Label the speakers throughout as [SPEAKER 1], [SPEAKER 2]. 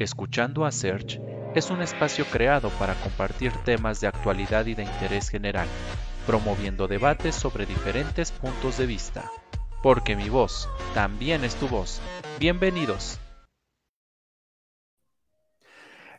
[SPEAKER 1] Escuchando a Search es un espacio creado para compartir temas de actualidad y de interés general, promoviendo debates sobre diferentes puntos de vista. Porque mi voz también es tu voz. Bienvenidos.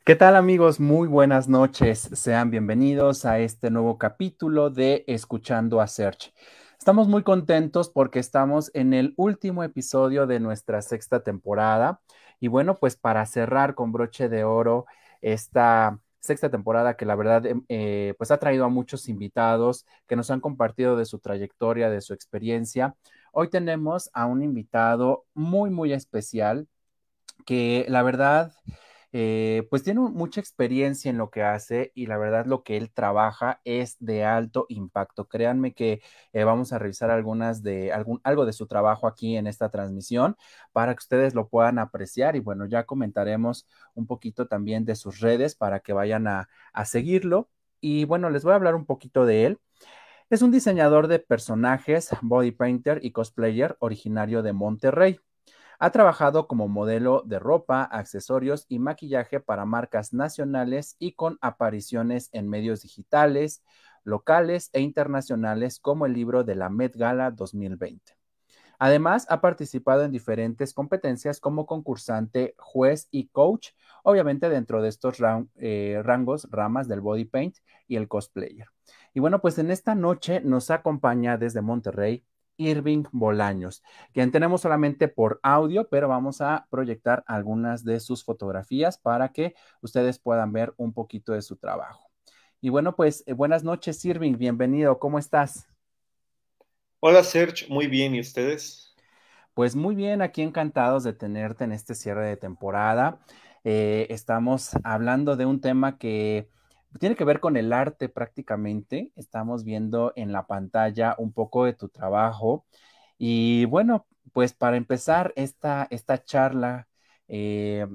[SPEAKER 2] ¿Qué tal amigos? Muy buenas noches. Sean bienvenidos a este nuevo capítulo de Escuchando a Search. Estamos muy contentos porque estamos en el último episodio de nuestra sexta temporada. Y bueno, pues para cerrar con broche de oro esta sexta temporada que la verdad em, eh, pues ha traído a muchos invitados que nos han compartido de su trayectoria, de su experiencia. Hoy tenemos a un invitado muy, muy especial que la verdad eh, pues tiene mucha experiencia en lo que hace y la verdad lo que él trabaja es de alto impacto. Créanme que eh, vamos a revisar algunas de algo de su trabajo aquí en esta transmisión para que ustedes lo puedan apreciar y bueno, ya comentaremos un poquito también de sus redes para que vayan a, a seguirlo. Y bueno, les voy a hablar un poquito de él. Es un diseñador de personajes, body painter y cosplayer originario de Monterrey. Ha trabajado como modelo de ropa, accesorios y maquillaje para marcas nacionales y con apariciones en medios digitales, locales e internacionales como el libro de la Met Gala 2020. Además, ha participado en diferentes competencias como concursante, juez y coach, obviamente dentro de estos eh, rangos, ramas del body paint y el cosplayer. Y bueno, pues en esta noche nos acompaña desde Monterrey Irving Bolaños, quien tenemos solamente por audio, pero vamos a proyectar algunas de sus fotografías para que ustedes puedan ver un poquito de su trabajo. Y bueno, pues eh, buenas noches, Irving, bienvenido, ¿cómo estás?
[SPEAKER 3] Hola, Serge, muy bien, ¿y ustedes?
[SPEAKER 2] Pues muy bien, aquí encantados de tenerte en este cierre de temporada. Eh, estamos hablando de un tema que tiene que ver con el arte prácticamente. Estamos viendo en la pantalla un poco de tu trabajo. Y bueno, pues para empezar esta, esta charla, eh,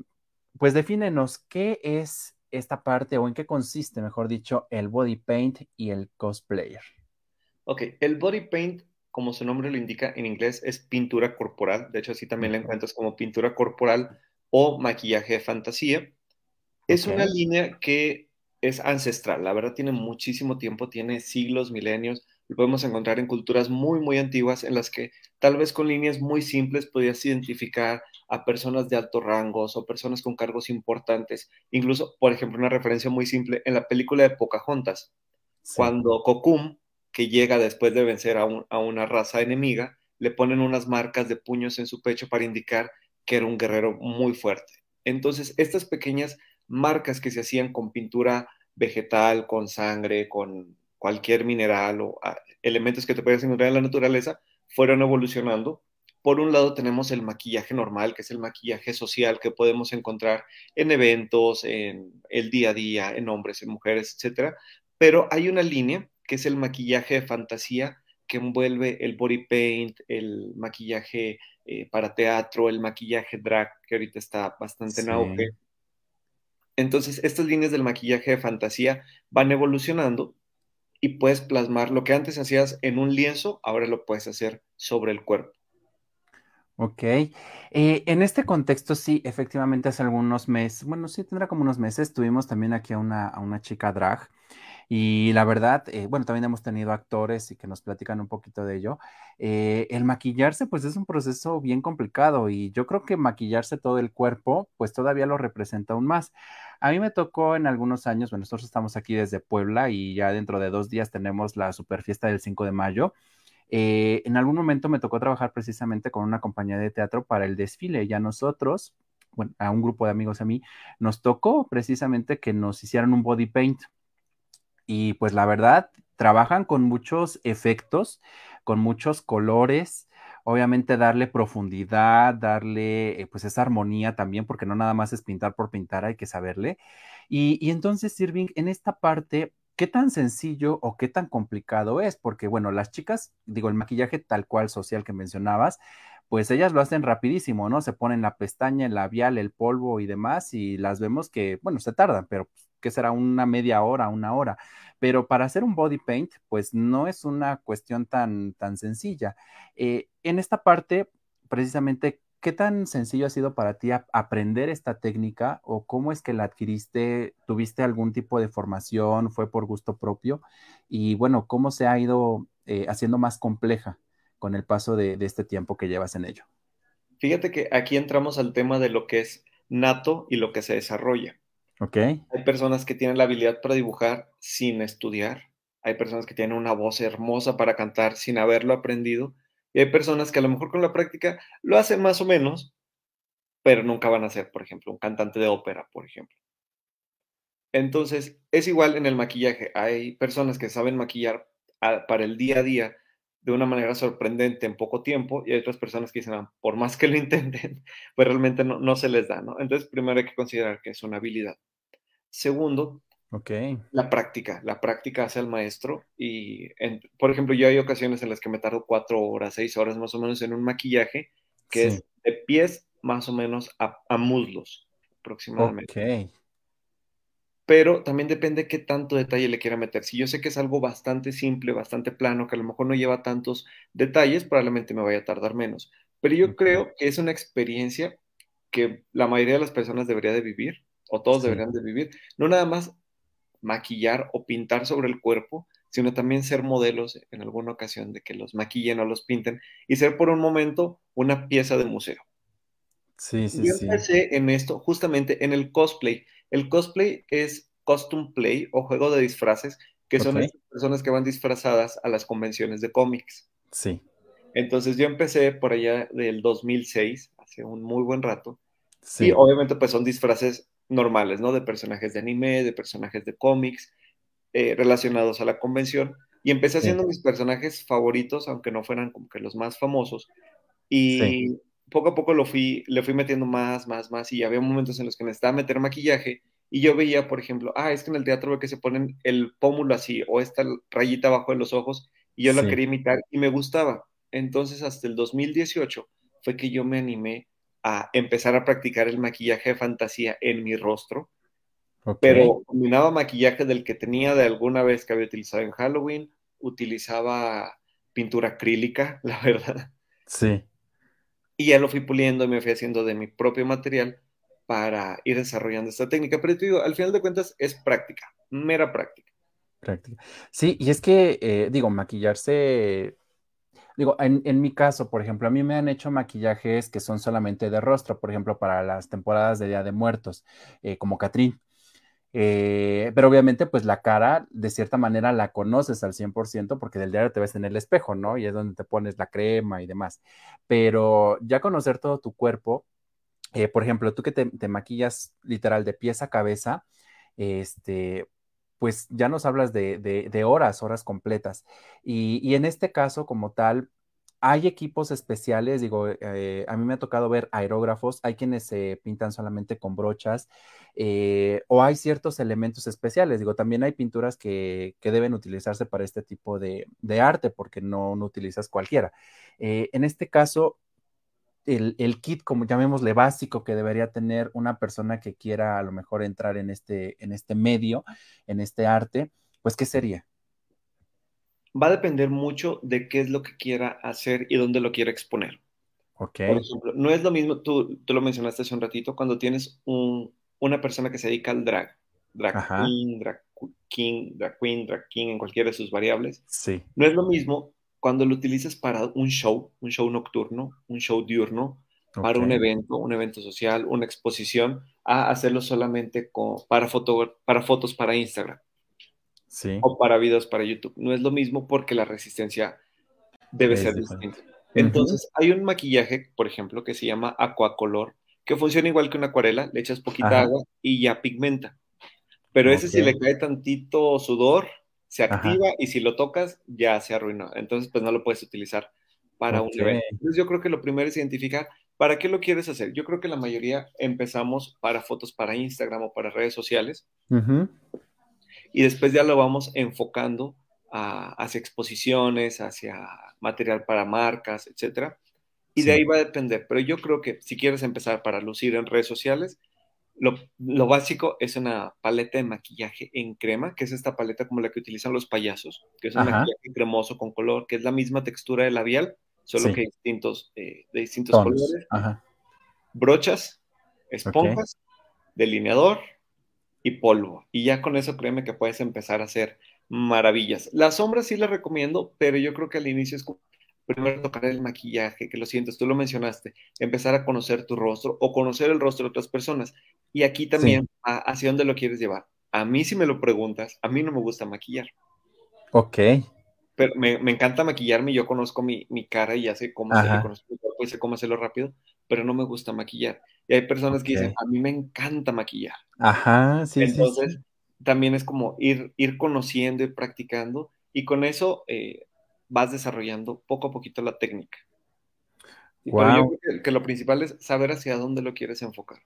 [SPEAKER 2] pues defínenos qué es esta parte o en qué consiste, mejor dicho, el body paint y el cosplayer.
[SPEAKER 3] Ok, el body paint, como su nombre lo indica en inglés, es pintura corporal. De hecho, así también la encuentras como pintura corporal o maquillaje de fantasía. Es una línea que es ancestral, la verdad tiene muchísimo tiempo, tiene siglos, milenios, lo podemos encontrar en culturas muy, muy antiguas en las que tal vez con líneas muy simples podías identificar a personas de altos rangos o personas con cargos importantes. Incluso, por ejemplo, una referencia muy simple en la película de Pocahontas, cuando Kokum, que llega después de vencer a, a una raza enemiga, le ponen unas marcas de puños en su pecho para indicar que era un guerrero muy fuerte. Entonces, estas pequeñas marcas que se hacían con pintura vegetal, con sangre, con cualquier mineral o ah, elementos que te puedes encontrar en la naturaleza, fueron evolucionando. Por un lado tenemos el maquillaje normal, que es el maquillaje social que podemos encontrar en eventos, en el día a día, en hombres, en mujeres, etc. Pero hay una línea que es el maquillaje de fantasía que envuelve el body paint, el maquillaje eh, para teatro, el maquillaje drag, que ahorita está bastante en auge, entonces, estas líneas del maquillaje de fantasía van evolucionando y puedes plasmar lo que antes hacías en un lienzo, ahora lo puedes hacer sobre el cuerpo.
[SPEAKER 2] Ok. Eh, en este contexto, sí, efectivamente, hace algunos meses, bueno, sí, tendrá como unos meses, tuvimos también aquí a una, a una chica drag y la verdad, eh, bueno, también hemos tenido actores y que nos platican un poquito de ello. Eh, el maquillarse, pues es un proceso bien complicado y yo creo que maquillarse todo el cuerpo, pues todavía lo representa aún más. A mí me tocó en algunos años, bueno, nosotros estamos aquí desde Puebla y ya dentro de dos días tenemos la super fiesta del 5 de mayo. Eh, en algún momento me tocó trabajar precisamente con una compañía de teatro para el desfile. Ya nosotros, bueno, a un grupo de amigos a mí, nos tocó precisamente que nos hicieran un body paint y pues la verdad, trabajan con muchos efectos, con muchos colores, obviamente darle profundidad, darle eh, pues esa armonía también, porque no nada más es pintar por pintar, hay que saberle. Y, y entonces, Irving, en esta parte, ¿qué tan sencillo o qué tan complicado es? Porque bueno, las chicas, digo, el maquillaje tal cual social que mencionabas, pues ellas lo hacen rapidísimo, ¿no? Se ponen la pestaña, el labial, el polvo y demás, y las vemos que, bueno, se tardan, pero pues, que será una media hora, una hora. Pero para hacer un body paint, pues no es una cuestión tan, tan sencilla. Eh, en esta parte, precisamente, ¿qué tan sencillo ha sido para ti aprender esta técnica o cómo es que la adquiriste? ¿Tuviste algún tipo de formación? ¿Fue por gusto propio? Y bueno, ¿cómo se ha ido eh, haciendo más compleja con el paso de, este tiempo que llevas en ello?
[SPEAKER 3] Fíjate que aquí entramos al tema de lo que es nato y lo que se desarrolla. Hay personas que tienen la habilidad para dibujar sin estudiar. Hay personas que tienen una voz hermosa para cantar sin haberlo aprendido. Y hay personas que a lo mejor con la práctica lo hacen más o menos, pero nunca van a ser, por ejemplo, un cantante de ópera, por ejemplo. Entonces, es igual en el maquillaje. Hay personas que saben maquillar para el día a día de una manera sorprendente en poco tiempo y hay otras personas que dicen, ah, por más que lo intenten, pues realmente no, no, se les da, ¿no? Entonces, primero hay que considerar que es una habilidad. Segundo,
[SPEAKER 2] okay.
[SPEAKER 3] la práctica. La práctica hace al maestro y, por ejemplo, yo hay ocasiones en las que me tardo cuatro horas, seis horas más o menos en un maquillaje que es de pies más o menos a, a muslos aproximadamente.
[SPEAKER 2] Okay
[SPEAKER 3] pero también depende qué tanto detalle le quiera meter. Si yo sé que es algo bastante simple, bastante plano, que a lo mejor no lleva tantos detalles, probablemente me vaya a tardar menos. Pero yo creo que es una experiencia que la mayoría de las personas debería de vivir, o todos deberían de vivir, no nada más maquillar o pintar sobre el cuerpo, sino también ser modelos en alguna ocasión de que los maquillen o los pinten y ser por un momento una pieza de museo.
[SPEAKER 2] Sí, sí,
[SPEAKER 3] yo empecé en esto justamente en el cosplay. El cosplay es costume play o juego de disfraces, que son personas que van disfrazadas a las convenciones de cómics.
[SPEAKER 2] Sí.
[SPEAKER 3] Entonces yo empecé por allá del 2006, hace un muy buen rato. Sí. Y obviamente pues son disfraces normales, ¿no? De personajes de anime, de personajes de cómics, eh, relacionados a la convención. Y empecé haciendo mis personajes favoritos, aunque no fueran como que los más famosos. Y poco a poco lo fui, le fui metiendo más, más, más, y había momentos en los que necesitaba meter maquillaje, y yo veía, por ejemplo, ah, es que en el teatro ve que se ponen el pómulo así, o esta rayita abajo de los ojos, y yo la quería imitar, y me gustaba. Entonces, hasta el 2018 fue que yo me animé a empezar a practicar el maquillaje de fantasía en mi rostro, pero combinaba maquillaje del que tenía de alguna vez que había utilizado en Halloween, utilizaba pintura acrílica, la verdad.
[SPEAKER 2] Sí.
[SPEAKER 3] Y ya lo fui puliendo y me fui haciendo de mi propio material para ir desarrollando esta técnica. Pero te digo, al final de cuentas es práctica, mera práctica.
[SPEAKER 2] Práctica. Sí, y es que, eh, digo, maquillarse, digo, en, mi caso, por ejemplo, a mí me han hecho maquillajes que son solamente de rostro, por ejemplo, para las temporadas de Día de Muertos, eh, como Catrín. Eh, pero obviamente, pues la cara, de cierta manera, la conoces al 100% porque del diario te ves en el espejo, ¿no? Y es donde te pones la crema y demás. Pero ya conocer todo tu cuerpo, eh, por ejemplo, tú que te, maquillas literal de pies a cabeza, este, pues ya nos hablas de, horas, horas completas. y, en este caso, como tal, hay equipos especiales, digo, eh, a mí me ha tocado ver aerógrafos, hay quienes se pintan solamente con brochas eh, o hay ciertos elementos especiales, digo, también hay pinturas que, deben utilizarse para este tipo de, arte porque no, utilizas cualquiera. Eh, en este caso, el, kit, como llamémosle básico, que debería tener una persona que quiera a lo mejor entrar en este, en este medio, en este arte, pues, ¿qué sería?
[SPEAKER 3] Va a depender mucho de qué es lo que quiera hacer y dónde lo quiera exponer.
[SPEAKER 2] Ok.
[SPEAKER 3] Por ejemplo, no es lo mismo, tú, tú lo mencionaste hace un ratito, cuando tienes un, una persona que se dedica al drag, drag queen, drag king, drag queen, drag king, en cualquiera de sus variables.
[SPEAKER 2] Sí.
[SPEAKER 3] No es lo mismo cuando lo utilizas para un show, un show nocturno, un show diurno, para un evento, un evento social, una exposición, a hacerlo solamente con, para, foto, para fotos para Instagram o para videos para YouTube. No es lo mismo porque la resistencia debe ser distinta. Entonces, hay un maquillaje, por ejemplo, que se llama Aquacolor, que funciona igual que una acuarela, le echas poquita agua y ya pigmenta. Pero ese si le cae tantito sudor, se activa y si lo tocas, ya se arruinó. Entonces, pues no lo puedes utilizar para un evento. Entonces, yo creo que lo primero es identificar para qué lo quieres hacer. Yo creo que la mayoría empezamos para fotos para Instagram o para redes sociales y después ya lo vamos enfocando hacia exposiciones, hacia material para marcas, etcétera. Y de ahí va a depender. Pero yo creo que si quieres empezar para lucir en redes sociales, lo, básico es una paleta de maquillaje en crema, que es esta paleta como la que utilizan los payasos, que es un maquillaje cremoso con color, que es la misma textura de labial, solo que distintos, eh, de distintos colores. brochas, esponjas, delineador y polvo. Y ya con eso créeme que puedes empezar a hacer maravillas. Las sombras sí las recomiendo, pero yo creo que al inicio es como primero tocar el maquillaje, que lo sientes, tú lo mencionaste, empezar a conocer tu rostro o conocer el rostro de otras personas. Y aquí también, ¿hacia dónde lo quieres llevar? A mí, si me lo preguntas, a mí no me gusta maquillar.
[SPEAKER 2] Ok.
[SPEAKER 3] Pero me, encanta maquillarme, yo conozco mi, cara y ya sé cómo sé cómo hacerlo rápido, pero no me gusta maquillar. Y hay personas que dicen, a mí me encanta maquillar.
[SPEAKER 2] Ajá, sí,
[SPEAKER 3] Entonces, también es como ir, ir conociendo y practicando, y con eso eh, vas desarrollando poco a poquito la técnica. Pero yo creo que, lo principal es saber hacia dónde lo quieres enfocar.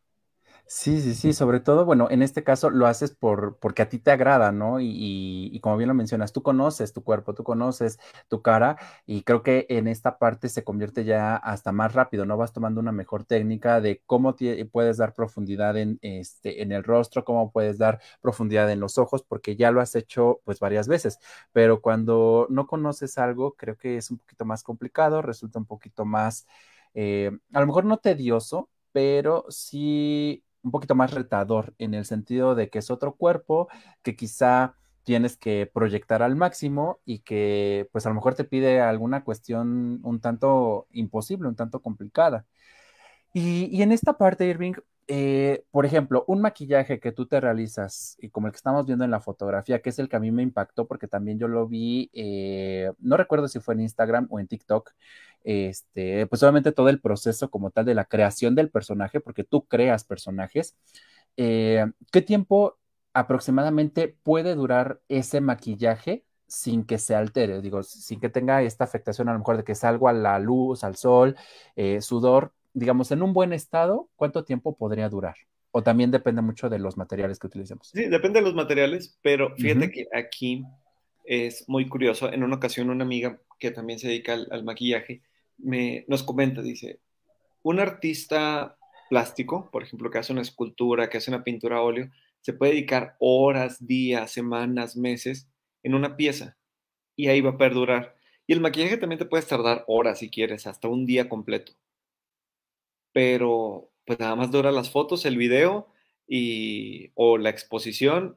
[SPEAKER 2] Sí, sí, sí, sobre todo, bueno, en este caso lo haces por, porque a ti te agrada, ¿no? Y, como bien lo mencionas, tú conoces tu cuerpo, tú conoces tu cara y creo que en esta parte se convierte ya hasta más rápido, ¿no? Vas tomando una mejor técnica de cómo puedes dar profundidad en, este, en el rostro, cómo puedes dar profundidad en los ojos, porque ya lo has hecho pues varias veces, pero cuando no conoces algo, creo que es un poquito más complicado, resulta un poquito más, eh, a lo mejor no tedioso, pero sí un poquito más retador en el sentido de que es otro cuerpo que quizá tienes que proyectar al máximo y que pues a lo mejor te pide alguna cuestión un tanto imposible, un tanto complicada. Y, en esta parte, Irving, eh, por ejemplo, un maquillaje que tú te realizas, y como el que estamos viendo en la fotografía, que es el que a mí me impactó, porque también yo lo vi, eh, no recuerdo si fue en Instagram o en TikTok, este, pues obviamente todo el proceso como tal de la creación del personaje, porque tú creas personajes. Eh, ¿Qué tiempo aproximadamente puede durar ese maquillaje sin que se altere? Digo, sin que tenga esta afectación a lo mejor de que salga a la luz, al sol, sudor, digamos, en un buen estado, ¿cuánto tiempo podría durar? O también depende mucho de los materiales que utilicemos.
[SPEAKER 3] Sí, depende de los materiales, pero fíjate que aquí es muy curioso. En una ocasión, una amiga que también se dedica al maquillaje me, nos comenta, dice, un artista plástico, por ejemplo, que hace una escultura, que hace una pintura a óleo, se puede dedicar horas, días, semanas, meses en una pieza y ahí va a perdurar. Y el maquillaje también te puedes tardar horas si quieres, hasta un día completo. Pero pues nada más dura las fotos, el video y o la exposición,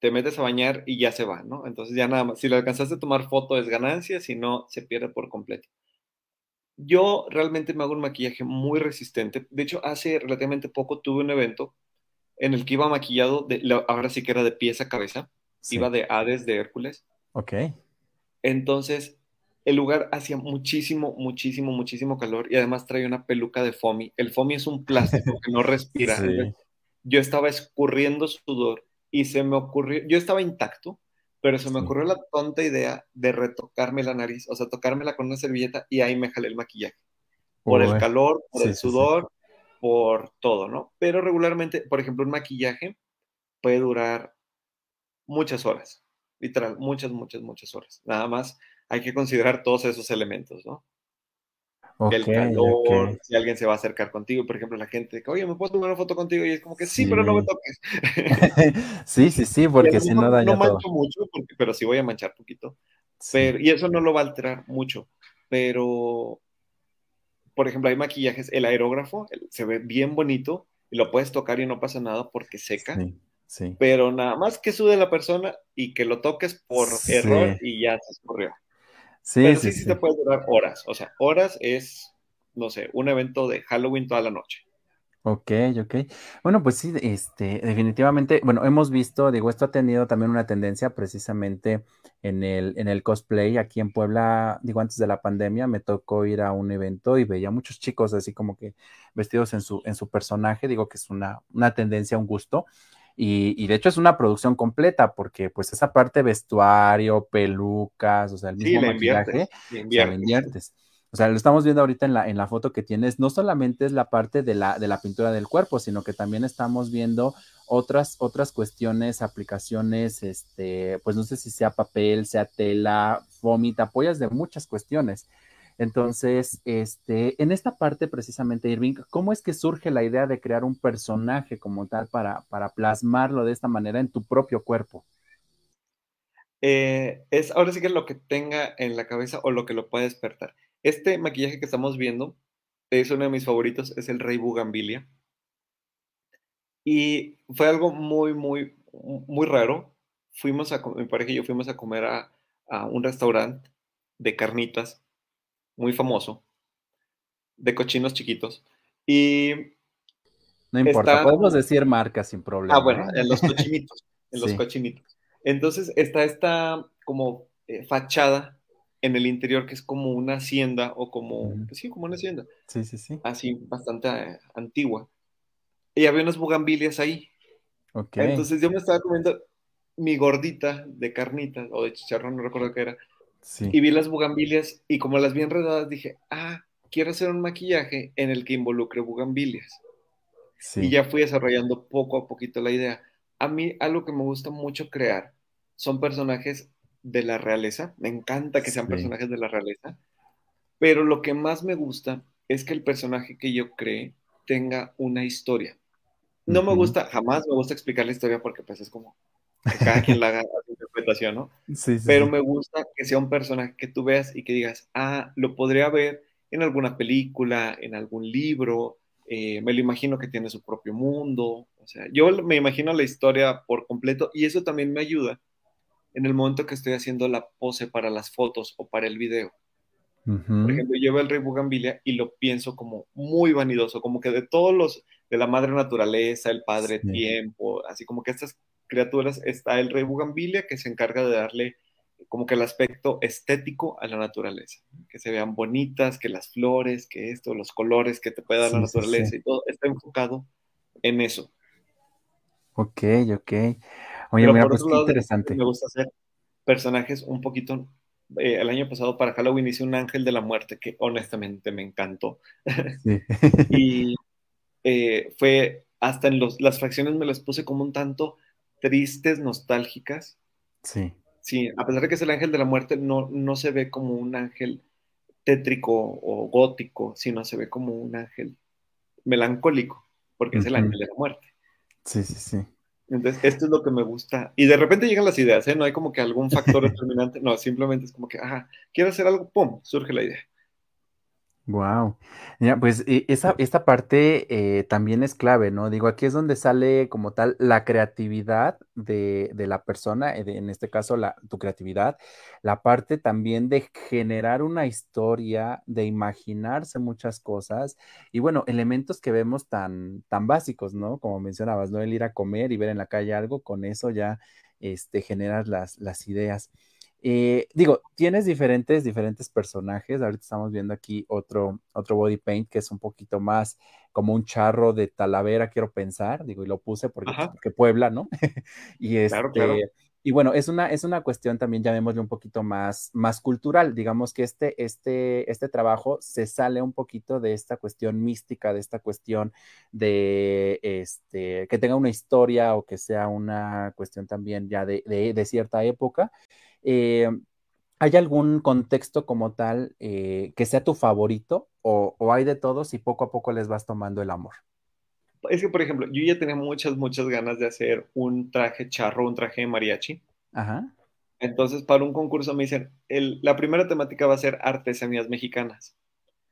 [SPEAKER 3] te metes a bañar y ya se va, ¿no? Entonces ya nada más, si lo alcanzaste a tomar foto es ganancia, si no, se pierde por completo. Yo realmente me hago un maquillaje muy resistente. De hecho, hace relativamente poco tuve un evento en el que iba maquillado, de, ahora sí que era de pies a cabeza, iba de Hades de Hércules.
[SPEAKER 2] Ok.
[SPEAKER 3] Entonces, el lugar hacía muchísimo, muchísimo, muchísimo calor y además traía una peluca de foamy. El foamy es un plástico que no respira. Yo estaba escurriendo sudor y se me ocurrió, yo estaba intacto, pero se me ocurrió la tonta idea de retocarme la nariz, o sea, tocármela con una servilleta y ahí me jalé el maquillaje. Por el calor, por el sudor, por todo, ¿no? Pero regularmente, por ejemplo, un maquillaje puede durar muchas horas, literal, muchas, muchas, muchas horas. Nada más hay que considerar todos esos elementos, ¿no? el calor, si alguien se va a acercar contigo, por ejemplo, la gente oye, ¿me puedo tomar una foto contigo? Y es como que sí, pero no me toques.
[SPEAKER 2] sí, sí, sí, porque si no daña
[SPEAKER 3] No mancho mucho, pero sí voy a manchar poquito. Pero, y eso no lo va a alterar mucho. Pero, por ejemplo, hay maquillajes, el aerógrafo se ve bien bonito y lo puedes tocar y no pasa nada porque seca. Sí, Pero nada más que sude la persona y que lo toques por error y ya se escurrió. Sí, Pero sí, sí, te puede durar horas. O sea, horas es, no sé, un evento de Halloween toda la noche.
[SPEAKER 2] Ok, ok. Bueno, pues sí, este, definitivamente, bueno, hemos visto, digo, esto ha tenido también una tendencia precisamente en el, en el cosplay aquí en Puebla, digo, antes de la pandemia me tocó ir a un evento y veía muchos chicos así como que vestidos en su, en su personaje, digo que es una, una tendencia, un gusto, y, de hecho es una producción completa porque pues esa parte vestuario, pelucas, o sea, el mismo maquillaje, inviertes, O sea, lo estamos viendo ahorita en la, en la foto que tienes, no solamente es la parte de la, de la pintura del cuerpo, sino que también estamos viendo otras, otras cuestiones, aplicaciones, este, pues no sé si sea papel, sea tela, vómita, apoyas de muchas cuestiones. Entonces, este, en esta parte precisamente, Irving, ¿cómo es que surge la idea de crear un personaje como tal para, para plasmarlo de esta manera en tu propio cuerpo?
[SPEAKER 3] Eh, es ahora sí que lo que tenga en la cabeza o lo que lo pueda despertar. Este maquillaje que estamos viendo es uno de mis favoritos, es el Rey Bugambilia. Y fue algo muy, muy, muy raro. Fuimos a, mi pareja y yo fuimos a comer a, un restaurante de carnitas muy famoso, de cochinos chiquitos. Y
[SPEAKER 2] no importa, podemos decir marcas sin problema.
[SPEAKER 3] Ah, bueno, en los cochinitos, en los cochinitos. Entonces está esta como eh, fachada en el interior que es como una hacienda o como, pues sí, como una hacienda.
[SPEAKER 2] Sí, sí, sí.
[SPEAKER 3] Así, bastante eh, antigua. Y había unas bugambilias ahí. Ok. Entonces yo me estaba comiendo mi gordita de carnita o de chicharrón, no recuerdo qué era. Sí. Y vi las bugambilias y como las vi enredadas dije, ah, quiero hacer un maquillaje en el que involucre bugambilias. Sí. Y ya fui desarrollando poco a poquito la idea. A mí algo que me gusta mucho crear son personajes de la realeza, me encanta que sean personajes de la realeza, pero lo que más me gusta es que el personaje que yo cree tenga una historia. No me gusta, jamás me gusta explicar la historia porque pues es como que cada quien la haga interpretación, ¿no? Sí, sí, pero me gusta que sea un personaje que tú veas y que digas, ah, lo podría ver en alguna película, en algún libro, eh, me lo imagino que tiene su propio mundo, o sea, yo me imagino la historia por completo y eso también me ayuda en el momento que estoy haciendo la pose para las fotos o para el video. Por ejemplo, yo veo el rey Bugambilia y lo pienso como muy vanidoso, como que de todos los, de la madre naturaleza, el padre tiempo, así como que estas criaturas está el rey Bugambilia que se encarga de darle como que el aspecto estético a la naturaleza, que se vean bonitas, que las flores, que esto, los colores que te puede dar la naturaleza y todo está enfocado en eso.
[SPEAKER 2] Ok, ok. Oye, mira, pues interesante.
[SPEAKER 3] Me gusta hacer personajes un poquito. Eh, el año pasado para Halloween hice un ángel de la muerte que honestamente me encantó. Sí. y eh, fue hasta en los, las fracciones me las puse como un tanto tristes, nostálgicas.
[SPEAKER 2] Sí.
[SPEAKER 3] Sí, a pesar de que es el ángel de la muerte, no, no se ve como un ángel tétrico o gótico, sino se ve como un ángel melancólico, porque es el ángel de la muerte.
[SPEAKER 2] Sí, sí, sí.
[SPEAKER 3] Entonces, esto es lo que me gusta. Y de repente llegan las ideas, ¿eh? No hay como que algún factor determinante, no, simplemente es como que, ajá, quiero hacer algo, ¡pum!, surge la idea.
[SPEAKER 2] Wow. Mira, pues e, esa, esta parte eh, también es clave, ¿no? Digo, aquí es donde sale como tal la creatividad de, la persona, eh, en este caso la, tu creatividad, la parte también de generar una historia, de imaginarse muchas cosas y bueno, elementos que vemos tan, tan básicos, ¿no? Como mencionabas, ¿no? El ir a comer y ver en la calle algo, con eso ya este, generas las, las ideas. Eh, digo, tienes diferentes, diferentes personajes. Ahorita estamos viendo aquí otro, otro body paint que es un poquito más como un charro de Talavera, quiero pensar. Digo, y lo puse porque, Puebla, ¿no? y este, Y bueno, es una, es una cuestión también, llamémosle un poquito más, más cultural. Digamos que este, este, este trabajo se sale un poquito de esta cuestión mística, de esta cuestión de este, que tenga una historia o que sea una cuestión también ya de, de cierta época. Eh, ¿Hay algún contexto como tal eh, que sea tu favorito o, hay de todos y poco a poco les vas tomando el amor?
[SPEAKER 3] Es que, por ejemplo, yo ya tenía muchas, muchas ganas de hacer un traje charro, un traje de mariachi. Ajá. Entonces, para un concurso me dicen, la primera temática va a ser artesanías mexicanas.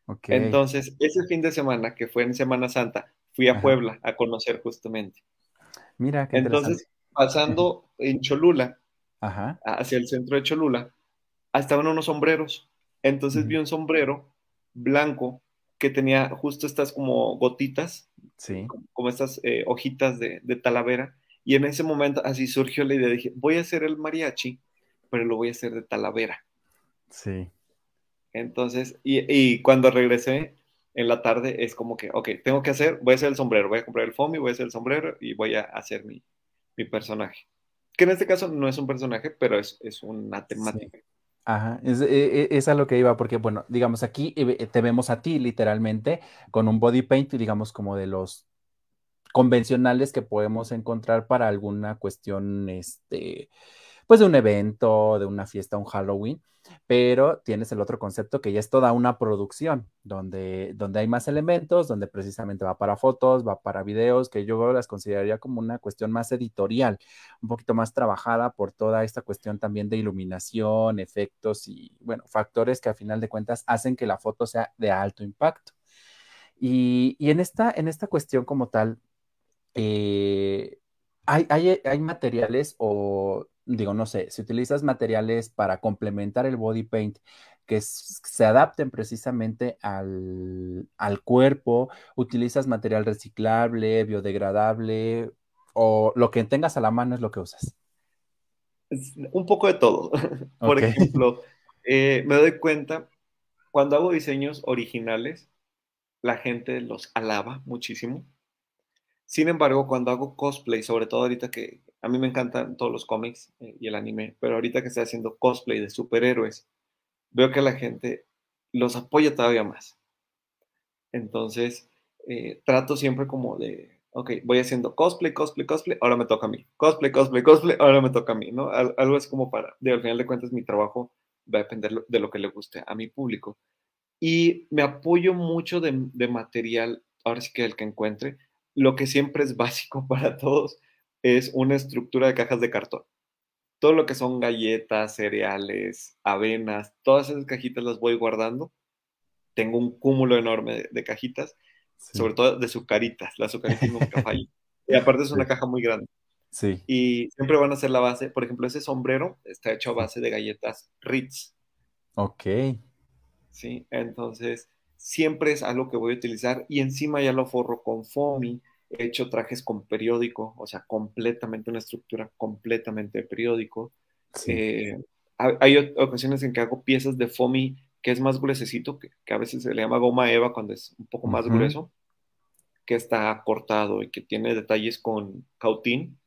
[SPEAKER 3] Okay. Entonces, ese fin de semana, que fue en Semana Santa, fui a Puebla a conocer justamente.
[SPEAKER 2] Mira, qué
[SPEAKER 3] Entonces, pasando en Cholula, hacia el centro de Cholula, estaban unos sombreros. Entonces vi un sombrero blanco que tenía justo estas como gotitas, como, estas eh, hojitas de, talavera. Y en ese momento así surgió la idea, dije, voy a hacer el mariachi, pero lo voy a hacer de talavera.
[SPEAKER 2] Sí.
[SPEAKER 3] Entonces, y, cuando regresé en la tarde es como que, ok, tengo que hacer, voy a hacer el sombrero, voy a comprar el foamy, voy a hacer el sombrero y voy a hacer mi personaje que en este caso no es un personaje, pero es, una temática.
[SPEAKER 2] Ajá, es, e, e, es, a lo que iba, porque bueno, digamos, aquí eh, te vemos a ti literalmente con un body paint, digamos, como de los convencionales que podemos encontrar para alguna cuestión, este, pues de un evento, de una fiesta, un Halloween, pero tienes el otro concepto que ya es toda una producción, donde, donde hay más elementos, donde precisamente va para fotos, va para videos, que yo las consideraría como una cuestión más editorial, un poquito más trabajada por toda esta cuestión también de iluminación, efectos y, bueno, factores que a final de cuentas hacen que la foto sea de alto impacto. Y, en, esta, en esta cuestión como tal, eh, hay, hay, materiales o, digo, no sé, si utilizas materiales para complementar el body paint que se adapten precisamente al, al, cuerpo, utilizas material reciclable, biodegradable, o lo que tengas a la mano es lo que usas.
[SPEAKER 3] Un poco de todo. Por ejemplo, eh, me doy cuenta, cuando hago diseños originales, la gente los alaba muchísimo. Sin embargo, cuando hago cosplay, sobre todo ahorita que a mí me encantan todos los cómics eh, y el anime, pero ahorita que estoy haciendo cosplay de superhéroes, veo que la gente los apoya todavía más. Entonces, eh, trato siempre como de, ok, voy haciendo cosplay, cosplay, cosplay, ahora me toca a mí. Cosplay, cosplay, cosplay, ahora me toca a mí, ¿no? Algo es como para, de, al final de cuentas, mi trabajo va a depender de lo que le guste a mi público. Y me apoyo mucho de, material, ahora sí que el que encuentre. Lo que siempre es básico para todos es una estructura de cajas de cartón. Todo lo que son galletas, cereales, avenas, todas esas cajitas las voy guardando. Tengo un cúmulo enorme de cajitas sobre todo de sucaritas, las sucaritas nunca fallan. Y aparte es una caja muy grande.
[SPEAKER 2] Sí.
[SPEAKER 3] Y siempre van a ser la base, por ejemplo, ese sombrero está hecho a base de galletas Ritz.
[SPEAKER 2] Ok.
[SPEAKER 3] Sí, entonces siempre es algo que voy a utilizar y encima ya lo forro con foamy. He hecho trajes con periódico, o sea, completamente una estructura completamente de periódico. Eh, hay ocasiones en que hago piezas de foamy que es más gruesecito, que, a veces se le llama goma eva cuando es un poco más grueso, que está cortado y que tiene detalles con cautín.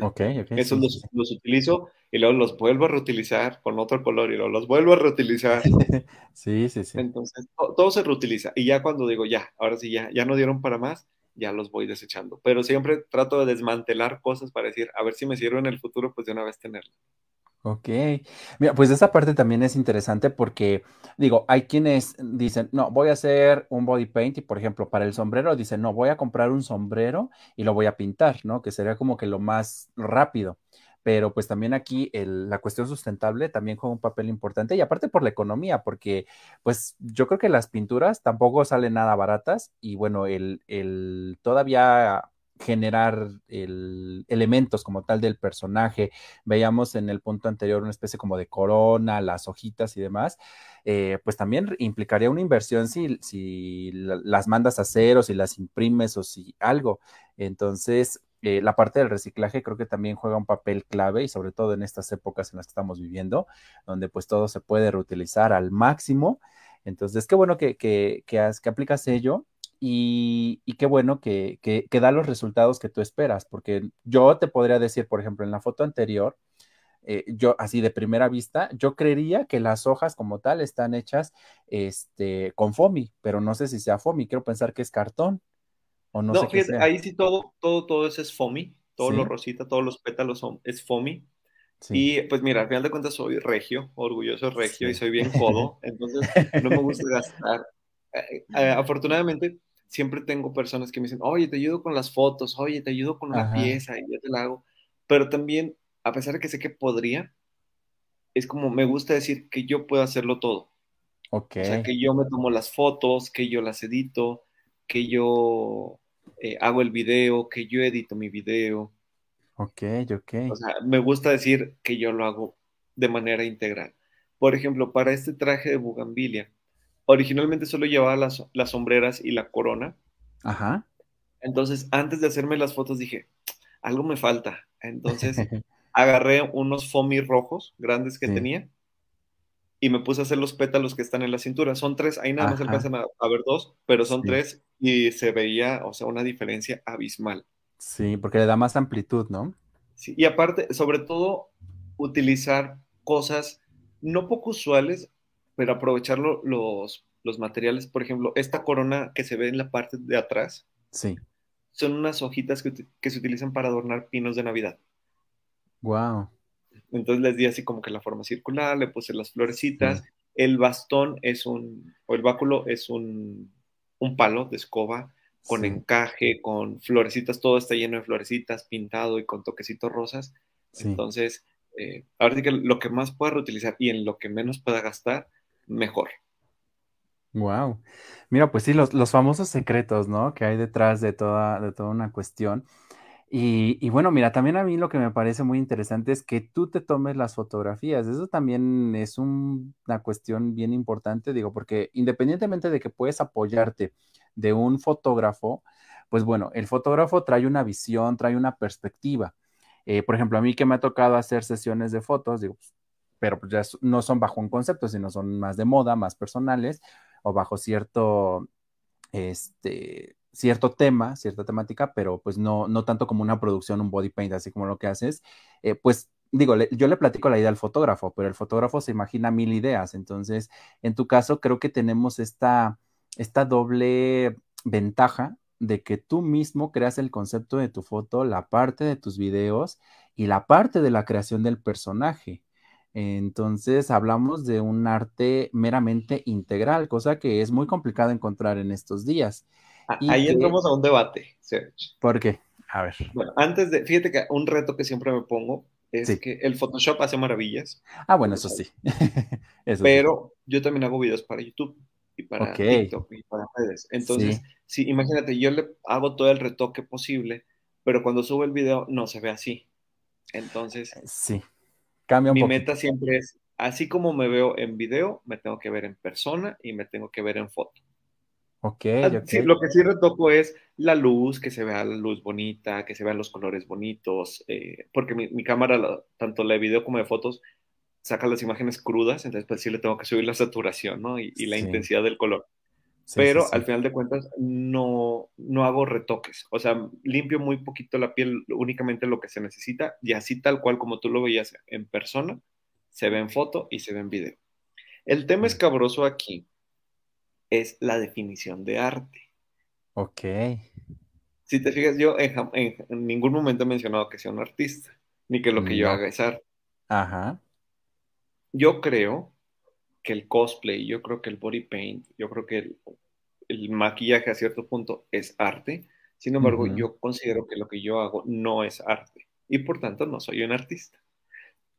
[SPEAKER 2] Ok, ok.
[SPEAKER 3] Esos los, utilizo y luego los vuelvo a reutilizar con otro color y luego los vuelvo a reutilizar.
[SPEAKER 2] sí, sí, sí.
[SPEAKER 3] Entonces, todo, se reutiliza. Y ya cuando digo, ya, ahora sí, ya, ya no dieron para más, ya los voy desechando. Pero siempre trato de desmantelar cosas para decir, a ver si me sirve en el futuro, pues de una vez tenerlo.
[SPEAKER 2] Ok, mira, pues esa parte también es interesante porque, digo, hay quienes dicen, no, voy a hacer un body paint y, por ejemplo, para el sombrero dicen, no, voy a comprar un sombrero y lo voy a pintar, ¿no? Que sería como que lo más rápido. Pero pues también aquí la cuestión sustentable también juega un papel importante y aparte por la economía, porque pues yo creo que las pinturas tampoco salen nada baratas y bueno, el, el todavía generar elementos como tal del personaje. Veíamos en el punto anterior una especie como de corona, las hojitas y demás. Eh, pues también implicaría una inversión si, si las mandas a cero, si las imprimes o si algo. Entonces, eh, la parte del reciclaje creo que también juega un papel clave y sobre todo en estas épocas en las que estamos viviendo, donde pues todo se puede reutilizar al máximo. Entonces, qué bueno que, que, que, que aplicas ello y, qué bueno que, da los resultados que tú esperas, porque yo te podría decir, por ejemplo, en la foto anterior, eh, yo así de primera vista, yo creería que las hojas como tal están hechas este, con foamy, pero no sé si sea foamy, quiero pensar que es cartón. O no, sé
[SPEAKER 3] ahí sí todo, todo, todo eso es foamy, todo lo rosita, todos los pétalos son, es foamy. Y pues mira, al final de cuentas soy regio, orgulloso regio y soy bien codo, entonces no me gusta gastar. Eh, eh, afortunadamente, siempre tengo personas que me dicen, oye, te ayudo con las fotos, oye, te ayudo con la pieza y yo te la hago. Pero también, a pesar de que sé que podría, es como me gusta decir que yo puedo hacerlo todo.
[SPEAKER 2] Ok.
[SPEAKER 3] O sea, que yo me tomo las fotos, que yo las edito, que yo eh, hago el video, que yo edito mi video.
[SPEAKER 2] Ok, ok.
[SPEAKER 3] O sea, me gusta decir que yo lo hago de manera integral. Por ejemplo, para este traje de bugambilia, originalmente solo llevaba las, las sombreras y la corona.
[SPEAKER 2] Ajá.
[SPEAKER 3] Entonces, antes de hacerme las fotos dije, algo me falta. Entonces, agarré unos foamy rojos grandes que tenía y me puse a hacer los pétalos que están en la cintura. Son tres, ahí nada más alcanzan a, a, ver dos, pero son tres y se veía, o sea, una diferencia abismal.
[SPEAKER 2] Sí, porque le da más amplitud, ¿no?
[SPEAKER 3] Sí, y aparte, sobre todo, utilizar cosas no poco usuales pero aprovechar los, los materiales, por ejemplo, esta corona que se ve en la parte de atrás,
[SPEAKER 2] sí.
[SPEAKER 3] son unas hojitas que, se utilizan para adornar pinos de Navidad.
[SPEAKER 2] Wow.
[SPEAKER 3] Entonces les di así como que la forma circular, le puse las florecitas. El bastón es un, o el báculo es un, un palo de escoba con encaje, con florecitas, todo está lleno de florecitas, pintado y con toquecitos rosas. Entonces, eh, ahora sí que lo que más pueda reutilizar y en lo que menos pueda gastar, mejor.
[SPEAKER 2] Wow. Mira, pues sí, los, los famosos secretos, ¿no? Que hay detrás de toda, de toda una cuestión. Y, bueno, mira, también a mí lo que me parece muy interesante es que tú te tomes las fotografías. Eso también es un- una cuestión bien importante, digo, porque independientemente de que puedes apoyarte de un fotógrafo, pues bueno, el fotógrafo trae una visión, trae una perspectiva. Eh, por ejemplo, a mí que me ha tocado hacer sesiones de fotos, digo, pues, pero pues ya no son bajo un concepto, sino son más de moda, más personales o bajo cierto, este, cierto tema, cierta temática, pero pues no, no tanto como una producción, un body paint, así como lo que haces, eh, pues digo, le- yo le platico la idea al fotógrafo, pero el fotógrafo se imagina mil ideas, entonces, en tu caso, creo que tenemos esta, esta doble ventaja de que tú mismo creas el concepto de tu foto, la parte de tus videos y la parte de la creación del personaje. Entonces, hablamos de un arte meramente integral, cosa que es muy complicado encontrar en estos días.
[SPEAKER 3] Ahí
[SPEAKER 2] que,
[SPEAKER 3] entramos a un debate, Serge.
[SPEAKER 2] ¿por qué? A ver,
[SPEAKER 3] Bueno, antes de, fíjate que un reto que siempre me pongo es
[SPEAKER 2] sí.
[SPEAKER 3] que el Photoshop hace maravillas,
[SPEAKER 2] Ah, bueno, eso sí. Eso sí.
[SPEAKER 3] pero yo también hago videos para YouTube y para TikTok y para redes. Entonces,
[SPEAKER 2] sí,
[SPEAKER 3] sí, imagínate, yo le hago todo el retoque posible, pero cuando subo el video no se ve así. Entonces,
[SPEAKER 2] sí. Cambia un
[SPEAKER 3] mi
[SPEAKER 2] poquito.
[SPEAKER 3] meta siempre es, así como me veo en video, me tengo que ver en persona y me tengo que ver en foto.
[SPEAKER 2] Ok, ok.
[SPEAKER 3] sí, lo que sí retoco es la luz, que se vea la luz bonita, que se vean los colores bonitos, eh, porque mi, mi cámara, la- tanto la de video como de fotos, saca las imágenes crudas, entonces pues sí le tengo que subir la saturación, ¿no? Y, y la
[SPEAKER 2] Sí,
[SPEAKER 3] intensidad del color.
[SPEAKER 2] sí, sí,
[SPEAKER 3] Pero al
[SPEAKER 2] sí.
[SPEAKER 3] final de cuentas no, no hago retoques, o sea, limpio muy poquito la piel, únicamente lo que se necesita, y así tal cual como tú lo veías en persona, se ve en foto y se ve en video. El tema
[SPEAKER 2] Mm,
[SPEAKER 3] escabroso aquí es la definición de arte.
[SPEAKER 2] Ok,
[SPEAKER 3] Si te fijas, yo en, jam- en- en ningún momento he mencionado que sea un artista, ni que lo que yo haga es arte.
[SPEAKER 2] Ajá.
[SPEAKER 3] Yo creo que el cosplay, yo creo que el body paint, yo creo que el, el maquillaje a cierto punto es arte. Sin embargo, yo considero que lo que yo hago no es arte y por tanto no soy un artista.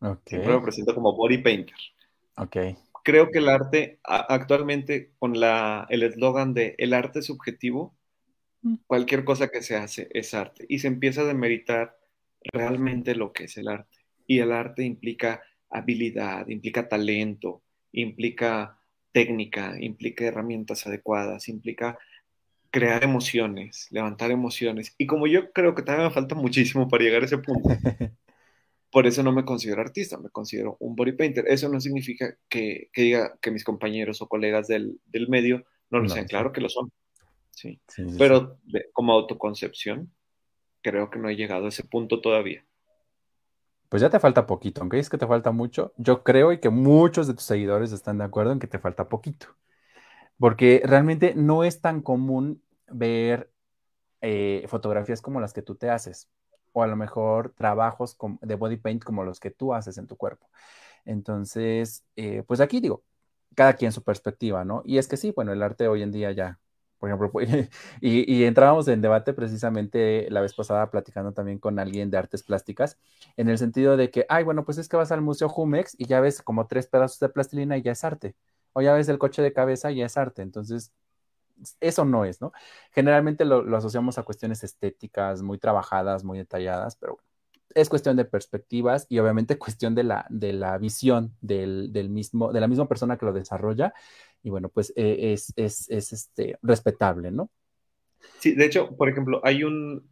[SPEAKER 2] Ok,
[SPEAKER 3] Siempre me presento como body painter.
[SPEAKER 2] ok.
[SPEAKER 3] Creo que el arte actualmente con la, el eslogan de el arte es subjetivo,
[SPEAKER 2] Mm,
[SPEAKER 3] cualquier cosa que se hace es arte y se empieza a demeritar realmente lo que es el arte. Y el arte implica habilidad, implica talento, implica técnica, implica herramientas adecuadas, implica crear emociones, levantar emociones. Y como yo creo que todavía me falta muchísimo para llegar a ese punto, por eso no me considero artista, me considero un body painter. Eso no significa que, que diga que mis compañeros o colegas del, del medio no lo
[SPEAKER 2] No
[SPEAKER 3] sean, claro que lo son, sí.
[SPEAKER 2] Sí, sí, sí.
[SPEAKER 3] Pero de- como autoconcepción, creo que no he llegado a ese punto todavía.
[SPEAKER 2] Pues ya te falta poquito, aunque es que te falta mucho. Yo creo y que muchos de tus seguidores están de acuerdo en que te falta poquito, porque realmente no es tan común ver eh, fotografías como las que tú te haces, o a lo mejor trabajos de body paint como los que tú haces en tu cuerpo. Entonces, eh, pues aquí digo, cada quien su perspectiva, ¿no? Y es que sí, bueno, el arte hoy en día ya, por ejemplo, pues, y, y entrábamos en debate precisamente la vez pasada platicando también con alguien de artes plásticas, en el sentido de que, ay, bueno, pues es que vas al Museo Jumex y ya ves como tres pedazos de plastilina y ya es arte, o ya ves el coche de cabeza y ya es arte, entonces eso no es, ¿no? Generalmente lo, lo asociamos a cuestiones estéticas muy trabajadas, muy detalladas, pero bueno, es cuestión de perspectivas y obviamente cuestión de la, de la visión del, del mismo, de la misma persona que lo desarrolla. Y bueno, pues eh, es, es, es este, respetable, ¿no?
[SPEAKER 3] Sí, de hecho, por ejemplo, hay un,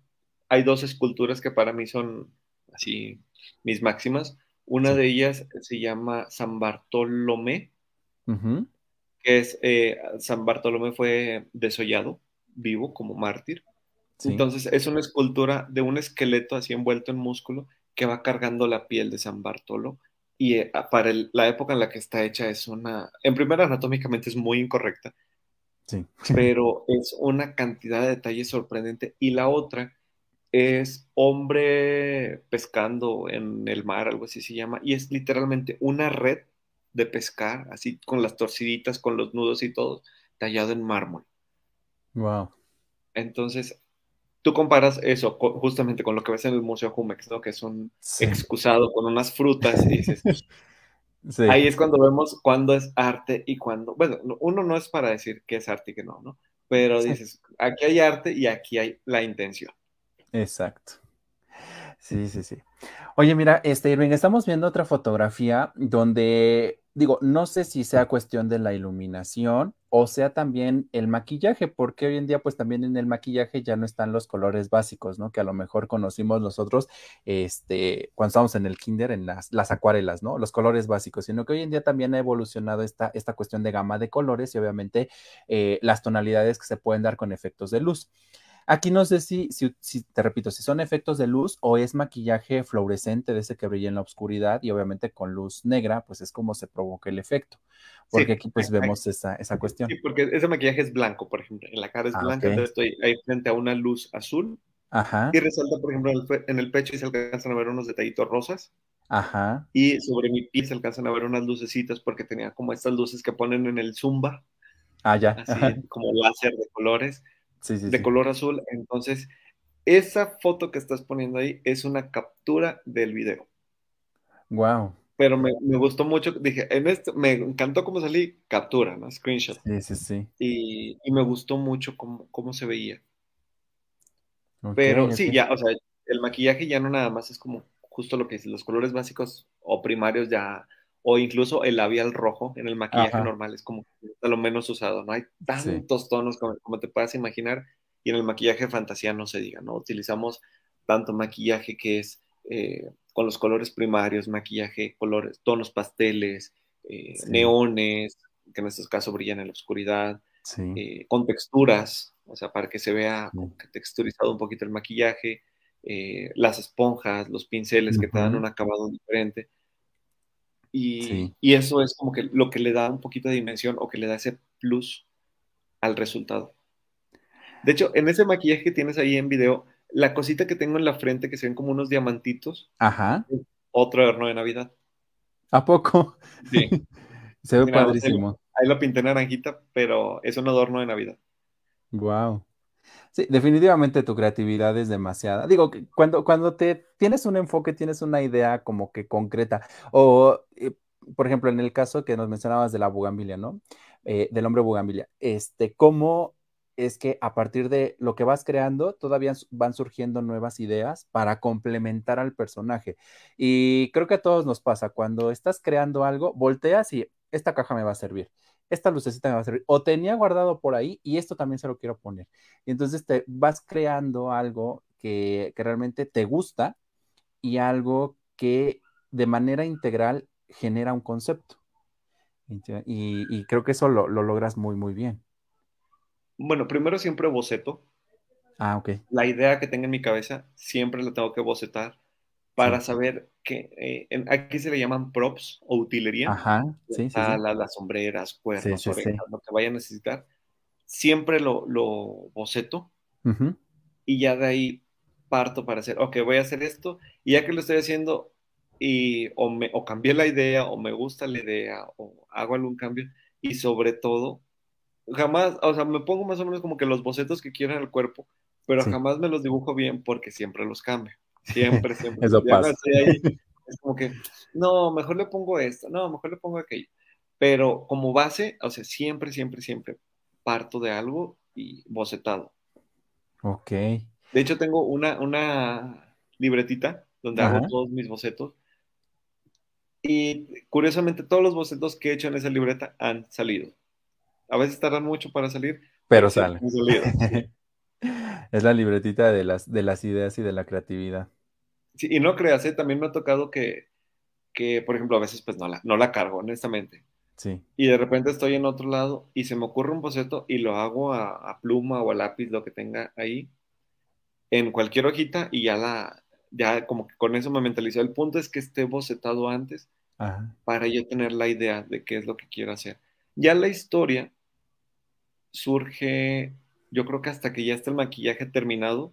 [SPEAKER 3] hay dos esculturas que para mí son así mis máximas. Una
[SPEAKER 2] Sí.
[SPEAKER 3] de ellas se llama San Bartolomé, que es eh, San Bartolomé fue desollado vivo como mártir.
[SPEAKER 2] Sí.
[SPEAKER 3] Entonces es una escultura de un esqueleto así envuelto en músculo que va cargando la piel de San Bartolo. Y eh, para el- la época en la que está hecha es una, en primera anatómicamente es muy incorrecta,
[SPEAKER 2] Sí.
[SPEAKER 3] pero es una cantidad de detalles sorprendente. Y la otra es hombre pescando en el mar, algo así se llama, y es literalmente una red de pescar, así con las torciditas, con los nudos y todo, tallado en mármol.
[SPEAKER 2] Wow.
[SPEAKER 3] Entonces, tú comparas eso justamente con lo que ves en el Museo Jumex, ¿no? Que es un
[SPEAKER 2] Sí.
[SPEAKER 3] excusado con unas frutas y dices, Ahí es cuando vemos cuándo es arte y cuándo, bueno, uno no es para decir qué es arte y qué no, ¿no? Pero dices, aquí hay arte y aquí hay la intención.
[SPEAKER 2] Exacto. Sí, sí, sí. Oye, mira, este Irving, estamos viendo otra fotografía donde, digo, no sé si sea cuestión de la iluminación o sea también el maquillaje, porque hoy en día, pues también en el maquillaje ya no están los colores básicos, ¿no? Que a lo mejor conocimos nosotros, este, cuando estábamos en el kinder, en las, las acuarelas, ¿no? Los colores básicos, sino que hoy en día también ha evolucionado esta, esta cuestión de gama de colores y obviamente eh, las tonalidades que se pueden dar con efectos de luz. Aquí no sé si, si, te repito, si son efectos de luz o es maquillaje fluorescente de ese que brilla en la oscuridad y obviamente con luz negra, pues es como se provoca el efecto. Porque aquí pues vemos esa, esa, cuestión.
[SPEAKER 3] Sí, porque ese maquillaje es blanco, por ejemplo. En la cara es ah, blanca, entonces estoy ahí frente a una luz azul.
[SPEAKER 2] Ajá.
[SPEAKER 3] Y resalta, por ejemplo, en el pecho y se alcanzan a ver unos detallitos rosas.
[SPEAKER 2] Ajá.
[SPEAKER 3] Y sobre mi piel se alcanzan a ver unas lucecitas porque tenía como estas luces que ponen en el zumba.
[SPEAKER 2] Ah, ya.
[SPEAKER 3] Así, como láser de colores
[SPEAKER 2] de
[SPEAKER 3] color azul. Entonces, esa foto que estás poniendo ahí es una captura del video.
[SPEAKER 2] Wow.
[SPEAKER 3] Pero me, gustó mucho, dije, en esto, me encantó cómo salí, captura, ¿no? Screenshot.
[SPEAKER 2] Sí, sí, sí.
[SPEAKER 3] Y, me gustó mucho cómo, cómo se veía. Pero sí, ya, o sea, el maquillaje ya no nada más es como justo lo que dice, los colores básicos o primarios ya, o incluso el labial rojo en el maquillaje normal es como lo menos usado, no hay tantos tonos como, te puedas imaginar y en el maquillaje de fantasía no se diga, ¿no? Utilizamos tanto maquillaje que es eh, con los colores primarios, maquillaje, colores, tonos pasteles, eh, neones, que en estos casos brillan en la oscuridad, eh, con texturas, o sea, para que se vea texturizado un poquito el maquillaje, las esponjas, los pinceles que te dan un acabado diferente. Y, eso es como que lo que le da un poquito de dimensión o que le da ese plus al resultado. De hecho, en ese maquillaje que tienes ahí en video, la cosita que tengo en la frente que se ven como unos diamantitos,
[SPEAKER 2] Ajá.
[SPEAKER 3] otro horno de Navidad.
[SPEAKER 2] ¿A poco?
[SPEAKER 3] Sí.
[SPEAKER 2] se ve padrísimo.
[SPEAKER 3] Ahí, lo pinté naranjita, pero es un adorno de Navidad.
[SPEAKER 2] Wow. Sí, definitivamente tu creatividad es demasiada. Digo, cuando, cuando te tienes un enfoque, tienes una idea como que concreta, o eh, por ejemplo, en el caso que nos mencionabas de la bugambilia, ¿no? Eh, del hombre bugambilia, este, ¿cómo es que a partir de lo que vas creando, todavía van surgiendo nuevas ideas para complementar al personaje? Y creo que a todos nos pasa, cuando estás creando algo, volteas y esta caja me va a servir esta lucecita me va a servir. O tenía guardado por ahí y esto también se lo quiero poner. Y entonces te vas creando algo que, realmente te gusta y algo que de manera integral genera un concepto. Y, creo que eso lo, logras muy, muy bien.
[SPEAKER 3] Bueno, primero siempre boceto.
[SPEAKER 2] Ah, ok.
[SPEAKER 3] La idea que tenga en mi cabeza siempre la tengo que bocetar para saber que eh, aquí se le llaman props o utilería.
[SPEAKER 2] Ajá, sí, sí,
[SPEAKER 3] Las sombreras, cuernos, orejas, lo que vaya a necesitar. Siempre lo, boceto y ya de ahí parto para hacer, ok, voy a hacer esto y ya que lo estoy haciendo y o, me, o cambié la idea o me gusta la idea o hago algún cambio y sobre todo, jamás, o sea, me pongo más o menos como que los bocetos que quiero en el cuerpo, pero jamás me los dibujo bien porque siempre los cambio. Siempre, siempre.
[SPEAKER 2] Eso pasa.
[SPEAKER 3] es como que, no, mejor le pongo esto, no, mejor le pongo aquello. Pero como base, o sea, siempre, siempre, siempre parto de algo y bocetado.
[SPEAKER 2] Ok.
[SPEAKER 3] De hecho, tengo una, una libretita donde hago todos mis bocetos. Y curiosamente, todos los bocetos que he hecho en esa libreta han salido. A veces tardan mucho para salir,
[SPEAKER 2] pero salen. es la libretita de las, de las ideas y de la creatividad.
[SPEAKER 3] Sí, y no creas, ¿eh? también me ha tocado que, que, por ejemplo, a veces pues no la, no la cargo, honestamente.
[SPEAKER 2] Sí.
[SPEAKER 3] Y de repente estoy en otro lado y se me ocurre un boceto y lo hago a, pluma o a lápiz, lo que tenga ahí, en cualquier hojita y ya la, ya como que con eso me mentalizo. El punto es que esté bocetado antes para yo tener la idea de qué es lo que quiero hacer. Ya la historia surge, yo creo que hasta que ya está el maquillaje terminado,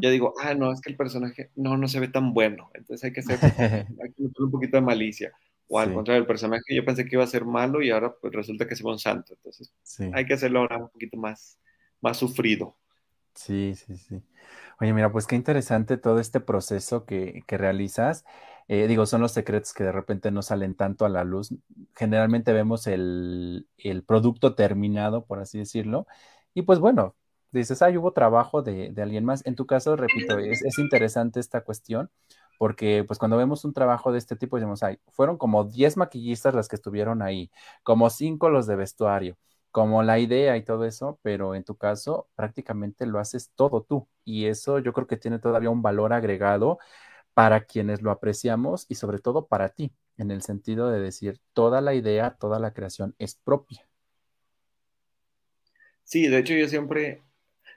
[SPEAKER 3] ya digo, ah, no, es que el personaje no, no se ve tan bueno, entonces hay que hacer, hay que meter un poquito de malicia. O al contrario, el personaje yo pensé que iba a ser malo y ahora pues resulta que se ve un santo, entonces hay que hacerlo ahora un poquito más, más sufrido.
[SPEAKER 2] Sí, sí, sí. Oye, mira, pues qué interesante todo este proceso que, que realizas. Eh, digo, son los secretos que de repente no salen tanto a la luz. Generalmente vemos el, producto terminado, por así decirlo. Y pues bueno, dices, ay, hubo trabajo de, alguien más. En tu caso, repito, es, es, interesante esta cuestión, porque pues cuando vemos un trabajo de este tipo, decimos, ay, fueron como 10 maquillistas las que estuvieron ahí, como 5 los de vestuario, como la idea y todo eso, pero en tu caso prácticamente lo haces todo tú. Y eso yo creo que tiene todavía un valor agregado para quienes lo apreciamos y sobre todo para ti, en el sentido de decir, toda la idea, toda la creación es propia.
[SPEAKER 3] Sí, de hecho yo siempre,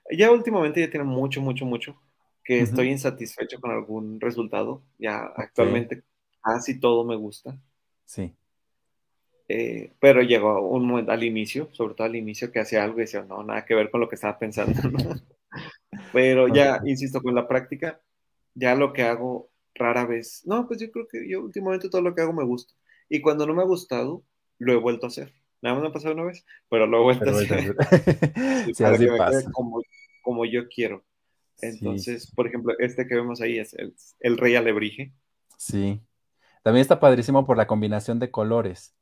[SPEAKER 3] ya últimamente ya tiene mucho, mucho, mucho que estoy insatisfecho con algún resultado. Ya actualmente casi todo me gusta.
[SPEAKER 2] Sí.
[SPEAKER 3] Eh, pero llegó un momento al inicio, sobre todo al inicio, que hacía algo y decía, no, nada que ver con lo que estaba pensando. pero ya, insisto, con la práctica, ya lo que hago rara vez. No, pues yo creo que yo últimamente todo lo que hago me gusta. Y cuando no me ha gustado, lo he vuelto a hacer. Nada más me ha pasado una vez, pero lo he vuelto a hacer. sí, así pasa. Como, como, yo quiero. Entonces, por ejemplo, este que vemos ahí es el, rey alebrije.
[SPEAKER 2] Sí. También está padrísimo por la combinación de colores.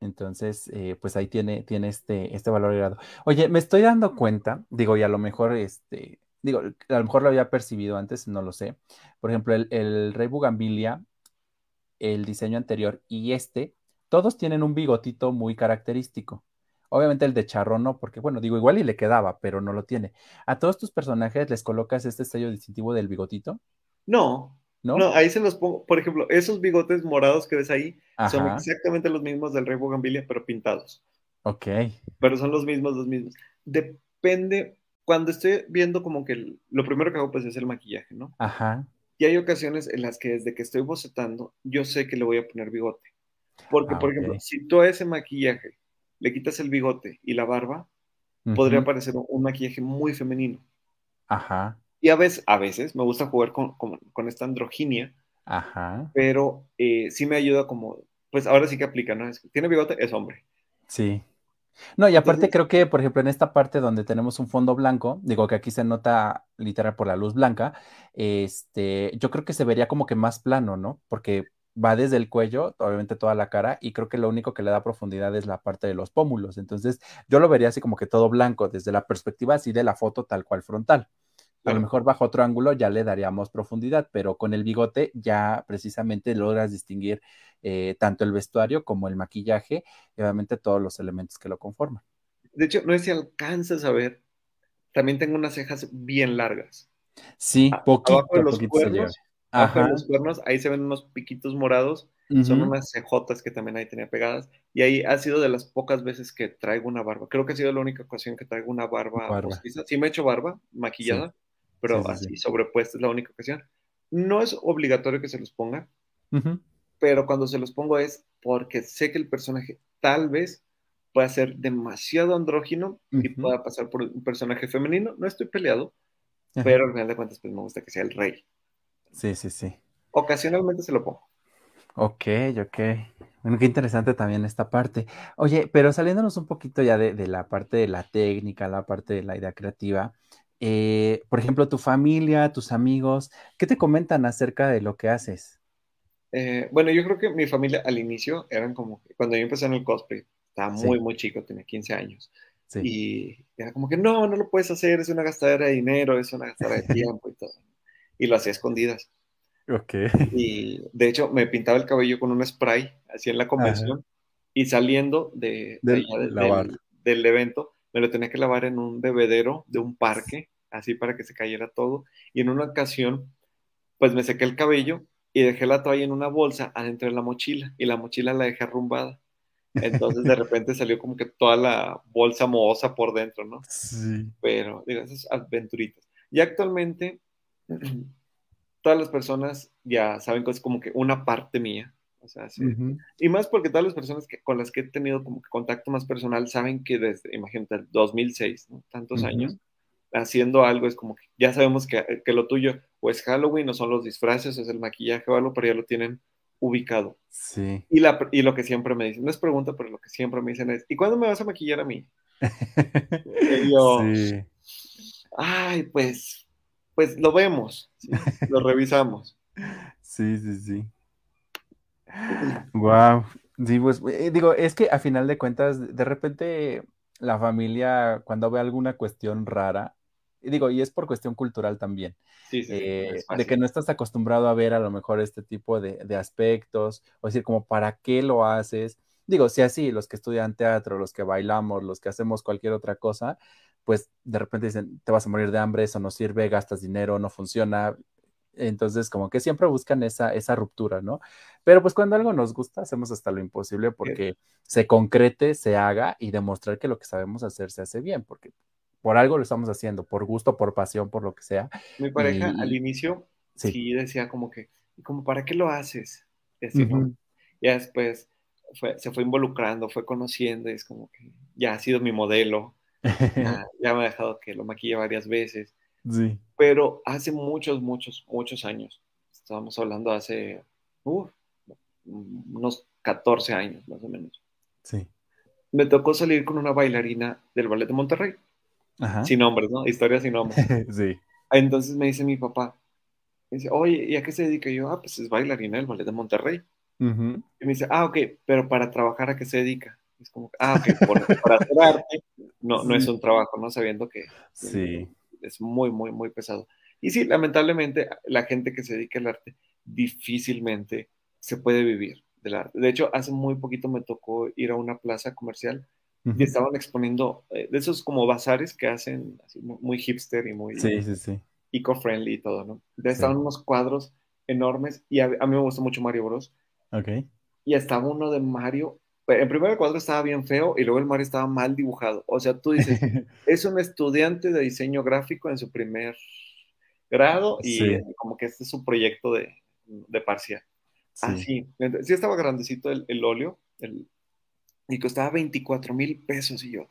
[SPEAKER 2] Entonces, eh, pues ahí tiene, tiene este, este valor agregado. Oye, me estoy dando cuenta, digo, y a lo mejor este, digo, a lo mejor lo había percibido antes, no lo sé. Por ejemplo, el, Rey Bugambilia, el diseño anterior y este, todos tienen un bigotito muy característico. Obviamente el de Charro no, porque bueno, digo, igual y le quedaba, pero no lo tiene. ¿A todos tus personajes les colocas este sello distintivo del bigotito?
[SPEAKER 3] No, ¿No? No, ahí se los pongo. Por ejemplo, esos bigotes morados que ves ahí son exactamente los mismos del Rey Bugambilia, pero pintados.
[SPEAKER 2] Ok.
[SPEAKER 3] Pero son los mismos, los mismos. Depende, cuando estoy viendo como que lo primero que hago pues es el maquillaje, ¿no?
[SPEAKER 2] Ajá.
[SPEAKER 3] Y hay ocasiones en las que desde que estoy bocetando, yo sé que le voy a poner bigote. Porque, ah, por ejemplo, si tú a ese maquillaje le quitas el bigote y la barba, podría parecer un, maquillaje muy femenino.
[SPEAKER 2] Ajá.
[SPEAKER 3] Y a veces, a veces me gusta jugar con, con, esta androginia.
[SPEAKER 2] Ajá.
[SPEAKER 3] Pero eh, sí me ayuda como, pues ahora sí que aplica, ¿no? tiene bigote, es hombre.
[SPEAKER 2] Sí. No, y aparte creo que, por ejemplo, en esta parte donde tenemos un fondo blanco, digo que aquí se nota literal por la luz blanca, este, yo creo que se vería como que más plano, ¿no? Porque va desde el cuello, obviamente toda la cara, y creo que lo único que le da profundidad es la parte de los pómulos. Entonces, yo lo vería así como que todo blanco, desde la perspectiva así de la foto tal cual frontal. A lo mejor bajo otro ángulo ya le daríamos profundidad, pero con el bigote ya precisamente logras distinguir eh, tanto el vestuario como el maquillaje y obviamente todos los elementos que lo conforman.
[SPEAKER 3] De hecho, no sé si alcanzas a ver, también tengo unas cejas bien largas.
[SPEAKER 2] Sí, poquito,
[SPEAKER 3] abajo de los cuernos, abajo de los cuernos, ahí se ven unos piquitos morados, son unas cejotas que también ahí tenía pegadas, y ahí ha sido de las pocas veces que traigo una barba. Creo que ha sido la única ocasión que traigo una barba, barba. Sí me he hecho barba, maquillada, pero así sobrepuesta es la única ocasión. No es obligatorio que se los ponga, pero cuando se los pongo es porque sé que el personaje tal vez pueda ser demasiado andrógino y pueda pasar por un personaje femenino. No estoy peleado, pero al final de cuentas pues me gusta que sea el rey.
[SPEAKER 2] Sí, sí, sí.
[SPEAKER 3] Ocasionalmente se lo pongo.
[SPEAKER 2] Ok, ok. Bueno, qué interesante también esta parte. Oye, pero saliéndonos un poquito ya de, de la parte de la técnica, la parte de la idea creativa, eh, por ejemplo, tu familia, tus amigos, ¿qué te comentan acerca de lo que haces?
[SPEAKER 3] Eh, bueno, yo creo que mi familia al inicio eran como, cuando yo empecé en el cosplay, estaba muy, muy chico, tenía 15 años. Y era como que no, no lo puedes hacer, es una gastadera de dinero, es una gastadera de tiempo y todo. Y lo hacía escondidas.
[SPEAKER 2] Ok.
[SPEAKER 3] Y de hecho me pintaba el cabello con un spray, así en la convención, y saliendo de, del, del, evento, me lo tenía que lavar en un bebedero de un parque, así para que se cayera todo. Y en una ocasión, pues me sequé el cabello y dejé la toalla en una bolsa adentro de la mochila y la mochila la dejé arrumbada. Entonces de repente salió como que toda la bolsa mohosa por dentro, ¿no?
[SPEAKER 2] Sí.
[SPEAKER 3] Pero, digo, esas aventuritas. Y actualmente, todas las personas ya saben que es como que una parte mía. O sea, sí. Y más porque todas las personas que, con las que he tenido como que contacto más personal saben que desde, imagínate, el 2006, ¿no? Tantos años, haciendo algo, es como que ya sabemos que, que, lo tuyo o es Halloween o son los disfraces o es el maquillaje o algo, pero ya lo tienen ubicado.
[SPEAKER 2] Sí.
[SPEAKER 3] Y, la, y lo que siempre me dicen, no es pregunta, pero lo que siempre me dicen es, ¿y cuándo me vas a maquillar a mí? y yo, sí. ay, pues, pues lo vemos, lo revisamos.
[SPEAKER 2] Sí, sí, sí. Wow. Sí, pues eh, digo, es que a final de cuentas, de repente la familia, cuando ve alguna cuestión rara, y digo, y es por cuestión cultural también, eh, de que no estás acostumbrado a ver a lo mejor este tipo de, de, aspectos, o decir, como, ¿para qué lo haces? Digo, si así, los que estudian teatro, los que bailamos, los que hacemos cualquier otra cosa, pues de repente dicen, te vas a morir de hambre, eso no sirve, gastas dinero, no funciona, entonces, como que siempre buscan esa, esa ruptura, ¿no? Pero pues cuando algo nos gusta, hacemos hasta lo imposible porque se concrete, se haga y demostrar que lo que sabemos hacer se hace bien, porque por algo lo estamos haciendo, por gusto, por pasión, por lo que sea.
[SPEAKER 3] Mi pareja al inicio sí. decía como que, como, ¿para qué lo haces? Y Ya después se fue involucrando, fue conociendo, y es como que ya ha sido mi modelo, ya, ya me ha dejado que lo maquille varias veces Sí. Pero hace muchos, muchos, muchos años, estábamos hablando hace unos 14 años más o menos. Sí. Me tocó salir con una bailarina del Ballet de Monterrey. Sin nombres, ¿no? Historia sin nombres. sí. Entonces me dice mi papá, me dice, oye, ¿y a qué se dedica? Y yo, ah, pues es bailarina del Ballet de Monterrey. Y me dice, ah, ok, pero para trabajar, ¿a qué se dedica? Es como, ah, ok, para hacer arte, no, no es un trabajo, ¿no? Sabiendo que sí es muy, muy, muy pesado. Y sí, lamentablemente, la gente que se dedica al arte difícilmente se puede vivir del arte. De hecho, hace muy poquito me tocó ir a una plaza comercial y estaban exponiendo eh, de esos como bazares que hacen así, muy, hipster y muy eco-friendly y todo, ¿no? estaban unos cuadros enormes y a, mí me gustó mucho Mario Bros. Ok. Y estaba uno de Mario en primer cuadro estaba bien feo y luego el Mario estaba mal dibujado. O sea, tú dices, es un estudiante de diseño gráfico en su primer grado y como que este es su proyecto de, de parcial. Así. Sí estaba grandecito el, óleo y costaba 24 mil pesos y yo.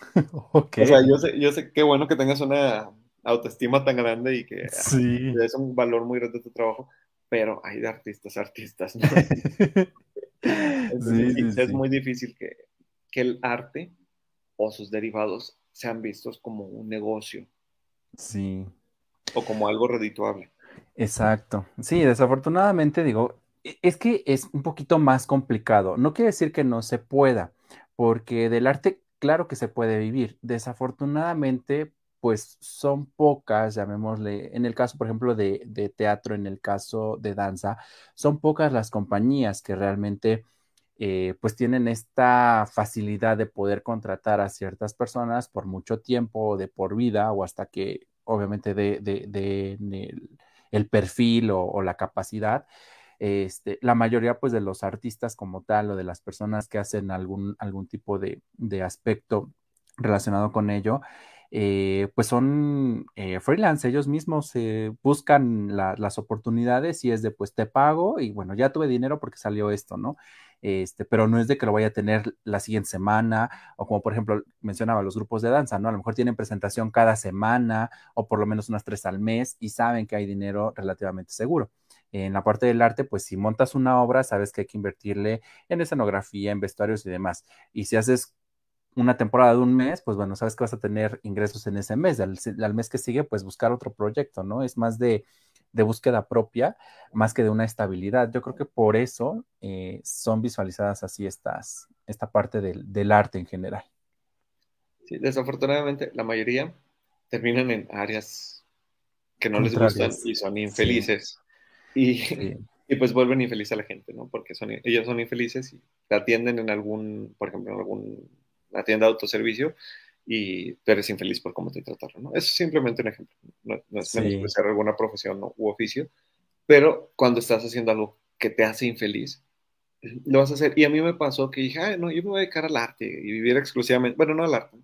[SPEAKER 3] O sea, yo sé, yo sé qué bueno que tengas una autoestima tan grande y que sí. es un valor muy grande de tu trabajo, pero hay de artistas, artistas. ¿no? es, muy difícil que, el arte o sus derivados sean vistos como un negocio. Sí. O como algo redituable.
[SPEAKER 2] Exacto. Sí, desafortunadamente digo, e, es que es un poquito más complicado. No quiere decir que no se pueda, porque del arte, claro que se puede vivir. Desafortunadamente, pues son pocas, llamémosle, en el caso, por ejemplo, de, teatro, en el caso de danza, son pocas las compañías que realmente eh, pues tienen esta facilidad de poder contratar a ciertas personas por mucho tiempo, de por vida, o hasta que obviamente de, de, el, perfil o, la capacidad. Este, la mayoría pues de los artistas como tal o de las personas que hacen algún, algún tipo de, de aspecto relacionado con ello, eh, pues son eh, freelance, ellos mismos eh, buscan las oportunidades y es de pues te pago y bueno, ya tuve dinero porque salió esto, ¿no? Este, pero no es de que lo vaya a tener la siguiente semana o como por ejemplo mencionaba los grupos de danza, ¿no? A lo mejor tienen presentación cada semana o por lo menos unas tres al mes y saben que hay dinero relativamente seguro. En la parte del arte, pues si montas una obra, sabes que hay que invertirle en escenografía, en vestuarios y demás. Y si haces una temporada de un mes, pues bueno, sabes que vas a tener ingresos en ese mes. Al, mes que sigue, pues buscar otro proyecto, ¿no? Es más de, búsqueda propia, más que de una estabilidad. Yo creo que por eso eh, son visualizadas así estas, esta parte del, arte en general.
[SPEAKER 3] Sí, desafortunadamente la mayoría terminan en áreas que no les gustan y son infelices. Y, y, pues vuelven infelices a la gente, ¿no? Porque son, ellos son infelices y atienden en algún, por ejemplo, en algún una tienda de autoservicio y tú eres infeliz por cómo te trataron, ¿no? Eso es simplemente un ejemplo, no, es menos ser alguna profesión u oficio, pero cuando estás haciendo algo que te hace infeliz, lo vas a hacer. Y a mí me pasó que dije, no, yo me voy a dedicar al arte y vivir exclusivamente, bueno, no al arte,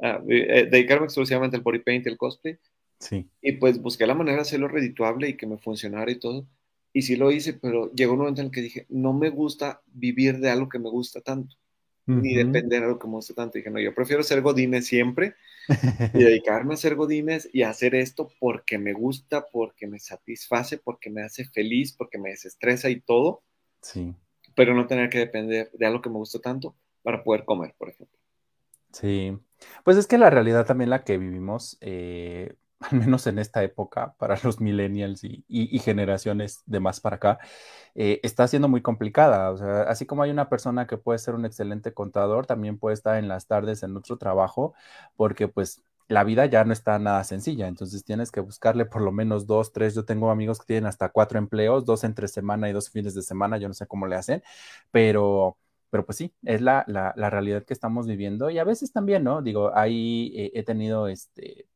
[SPEAKER 3] ah, eh, dedicarme exclusivamente al body paint y al cosplay. Sí. Y pues busqué la manera de hacerlo redituable y que me funcionara y todo. Y sí lo hice, pero llegó un momento en el que dije, no me gusta vivir de algo que me gusta tanto ni depender de lo que me gusta tanto. Dije, no, yo prefiero ser godines siempre y dedicarme a ser godines y hacer esto porque me gusta, porque me satisface, porque me hace feliz, porque me desestresa y todo. Sí. Pero no tener que depender de algo que me gusta tanto para poder comer, por ejemplo.
[SPEAKER 2] Sí. Pues es que la realidad también la que vivimos, eh, al menos en esta época, para los millennials y, generaciones de más para acá, eh, está siendo muy complicada. O sea, así como hay una persona que puede ser un excelente contador, también puede estar en las tardes en otro trabajo, porque pues la vida ya no está nada sencilla, entonces tienes que buscarle por lo menos dos, tres. Yo tengo amigos que tienen hasta cuatro empleos, dos entre semana y dos fines de semana, yo no sé cómo le hacen, pero, pero pues sí, es la, la, realidad que estamos viviendo y a veces también, ¿no? Digo, ahí eh, he tenido este,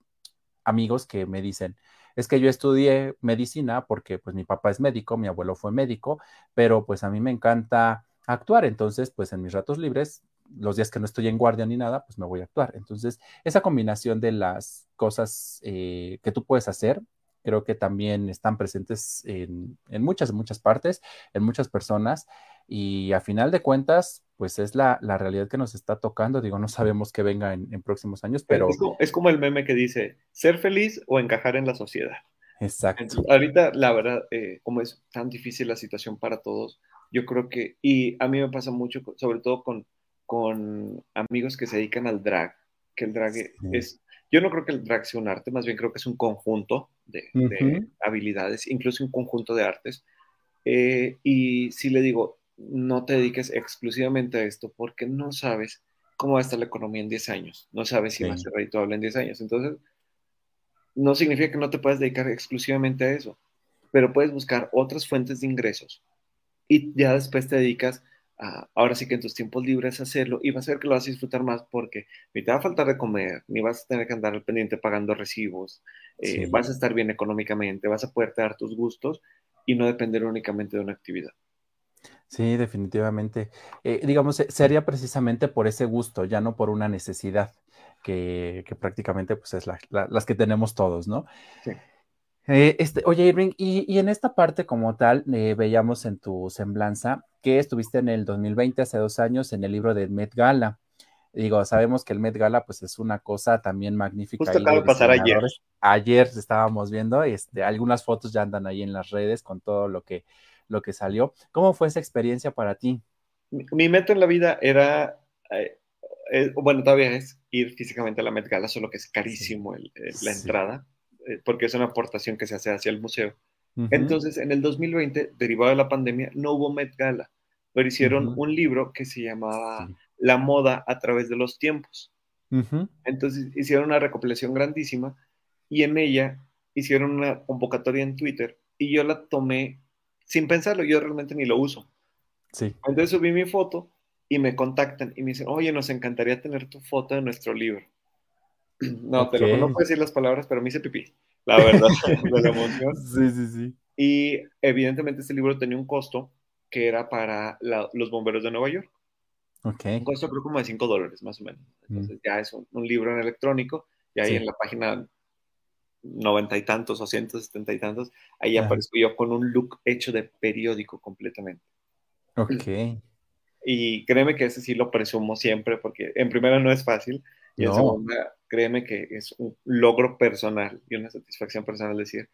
[SPEAKER 2] amigos que me dicen, es que yo estudié medicina porque pues mi papá es médico, mi abuelo fue médico, pero pues a mí me encanta actuar, entonces pues en mis ratos libres, los días que no estoy en guardia ni nada, pues me voy a actuar. Entonces, esa combinación de las cosas eh, que tú puedes hacer, creo que también están presentes en, en, muchas, muchas partes, en muchas personas, y a final de cuentas, pues es la, la realidad que nos está tocando. Digo, no sabemos qué venga en, próximos años, pero...
[SPEAKER 3] Es como, el meme que dice, ser feliz o encajar en la sociedad.
[SPEAKER 2] Exacto.
[SPEAKER 3] ahorita, la verdad, eh, como es tan difícil la situación para todos, yo creo que, y a mí me pasa mucho, sobre todo con, con amigos que se dedican al drag, que el drag es, yo no creo que el drag sea un arte, más bien creo que es un conjunto de, habilidades, incluso un conjunto de artes. Eh, y si le digo, no te dediques exclusivamente a esto porque no sabes cómo va a estar la economía en 10 años, no sabes si va a ser redituable en 10 años. Entonces, no significa que no te puedas dedicar exclusivamente a eso, pero puedes buscar otras fuentes de ingresos y ya después te dedicas ahora sí que en tus tiempos libres hacerlo y vas a ver que lo vas a disfrutar más porque ni te va a faltar de comer, ni vas a tener que andar al pendiente pagando recibos, eh, vas a estar bien económicamente, vas a poder dar tus gustos y no depender únicamente de una actividad.
[SPEAKER 2] Sí, definitivamente. Eh, digamos, sería precisamente por ese gusto, ya no por una necesidad, que, prácticamente pues es las que tenemos todos, ¿no? Sí. Eh, este, oye, Irving, y, en esta parte como tal, eh, veíamos en tu semblanza que estuviste en el 2020, hace dos años, en el libro de Met Gala. Digo, sabemos que el Met Gala pues es una cosa también magnífica.
[SPEAKER 3] Justo acaba de pasar ayer.
[SPEAKER 2] Ayer estábamos viendo, este, algunas fotos ya andan ahí en las redes con todo lo que lo que salió. ¿Cómo fue esa experiencia para ti?
[SPEAKER 3] Mi, meta en la vida era, eh, eh, bueno, todavía es ir físicamente a la Met Gala, solo que es carísimo la entrada, porque es una aportación que se hace hacia el museo. Entonces, en el 2020, derivado de la pandemia, no hubo Met Gala, pero hicieron un libro que se llamaba La moda a través de los tiempos. Entonces, hicieron una recopilación grandísima y en ella hicieron una convocatoria en Twitter y yo la tomé sin pensarlo, yo realmente ni lo uso.
[SPEAKER 2] Sí.
[SPEAKER 3] Entonces subí mi foto y me contactan y me dicen, oye, nos encantaría tener tu foto en nuestro libro. No, pero no puedo decir las palabras, pero me hice pipí, la verdad, de la emoción.
[SPEAKER 2] Sí, sí, sí.
[SPEAKER 3] Y evidentemente este libro tenía un costo que era para los bomberos de Nueva York.
[SPEAKER 2] Ok.
[SPEAKER 3] Un costo creo como de 5 dólares, más o menos. Entonces mm. ya es un, libro en electrónico y ahí en la página noventa y tantos o ciento setenta y tantos, ahí aparezco yo con un look hecho de periódico completamente.
[SPEAKER 2] Ok.
[SPEAKER 3] Y créeme que ese sí lo presumo siempre, porque en primera no es fácil, y en segunda, créeme que es un logro personal y una satisfacción personal decir,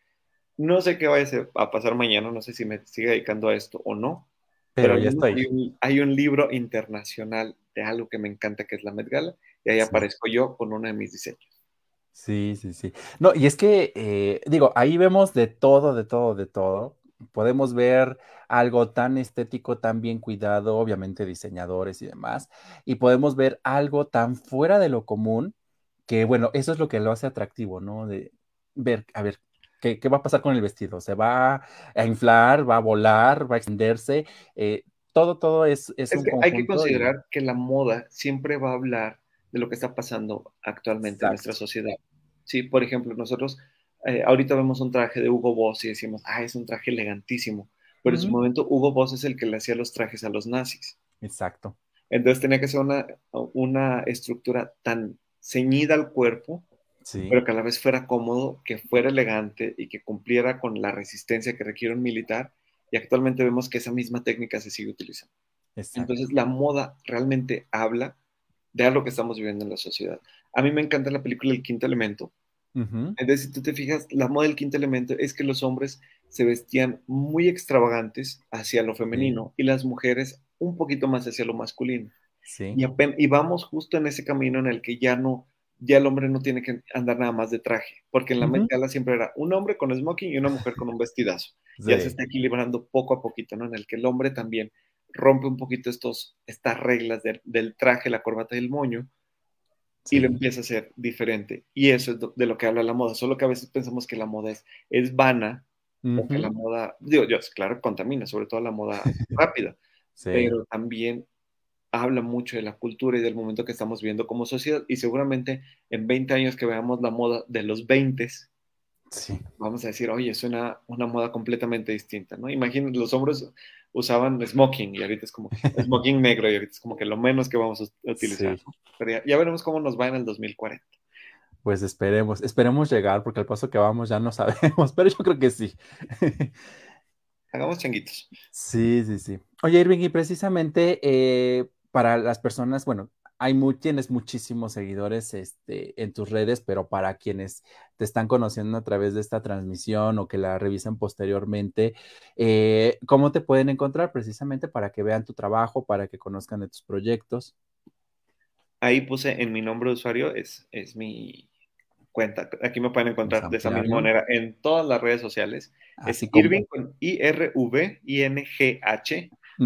[SPEAKER 3] no sé qué vaya a pasar mañana, no sé si me sigue dedicando a esto o no,
[SPEAKER 2] pero, ya estoy.
[SPEAKER 3] Hay un, hay un, libro internacional de algo que me encanta, que es la Met Gala, y ahí aparezco yo con uno de mis diseños.
[SPEAKER 2] Sí, sí, sí. No, y es que, eh, digo, ahí vemos de todo, de todo, de todo. Podemos ver algo tan estético, tan bien cuidado, obviamente diseñadores y demás, y podemos ver algo tan fuera de lo común que, bueno, eso es lo que lo hace atractivo, ¿no? De ver, a ver, ¿qué, va a pasar con el vestido? ¿Se va a inflar, va a volar, va a extenderse? Eh, todo, todo es, es,
[SPEAKER 3] un que Hay que considerar que la moda siempre va a hablar de lo que está pasando actualmente en nuestra sociedad. Sí, por ejemplo, nosotros eh, ahorita vemos un traje de Hugo Boss y decimos, ah, es un traje elegantísimo, pero en su momento Hugo Boss es el que le hacía los trajes a los nazis.
[SPEAKER 2] Exacto.
[SPEAKER 3] Entonces tenía que ser una, una estructura tan ceñida al cuerpo, pero que a la vez fuera cómodo, que fuera elegante y que cumpliera con la resistencia que requiere un militar. Y actualmente vemos que esa misma técnica se sigue utilizando. Entonces la moda realmente habla de algo que estamos viviendo en la sociedad. A mí me encanta la película El Quinto Elemento. Entonces, si tú te fijas, la moda del quinto elemento es que los hombres se vestían muy extravagantes hacia lo femenino y las mujeres un poquito más hacia lo masculino.
[SPEAKER 2] Sí.
[SPEAKER 3] Y, y, vamos justo en ese camino en el que ya no ya el hombre no tiene que andar nada más de traje, porque en la uh siempre era un hombre con smoking y una mujer con un vestidazo. Ya se está equilibrando poco a poquito, ¿no? En el que el hombre también rompe un poquito estos, estas reglas del traje, la corbata y el moño, y lo empieza a hacer diferente. Y eso es de lo que habla la moda, solo que a veces pensamos que la moda es, es vana, o que la moda, digo yo, claro, contamina, sobre todo la moda rápida, pero también habla mucho de la cultura y del momento que estamos viendo como sociedad y seguramente en 20 años que veamos la moda de los 20, sí. vamos a decir, oye, es una, una moda completamente distinta, ¿no? Imaginen, los hombres usaban smoking y ahorita es como smoking negro y ahorita es como que lo menos que vamos a utilizar. Pero ya, veremos cómo nos va en el 2040.
[SPEAKER 2] Pues esperemos, esperemos llegar porque al paso que vamos ya no sabemos, pero yo creo que sí.
[SPEAKER 3] Hagamos changuitos.
[SPEAKER 2] Sí, sí, sí. Oye, Irving, y precisamente eh, para las personas, bueno, hay muy, tienes muchísimos seguidores este, en tus redes, pero para quienes te están conociendo a través de esta transmisión o que la revisen posteriormente, eh, ¿cómo te pueden encontrar precisamente para que vean tu trabajo, para que conozcan de tus proyectos?
[SPEAKER 3] Ahí puse en mi nombre de usuario, es, es mi cuenta. Aquí me pueden encontrar de esa misma manera en todas las redes sociales. es Irving con I-R-V-I-N-G-H.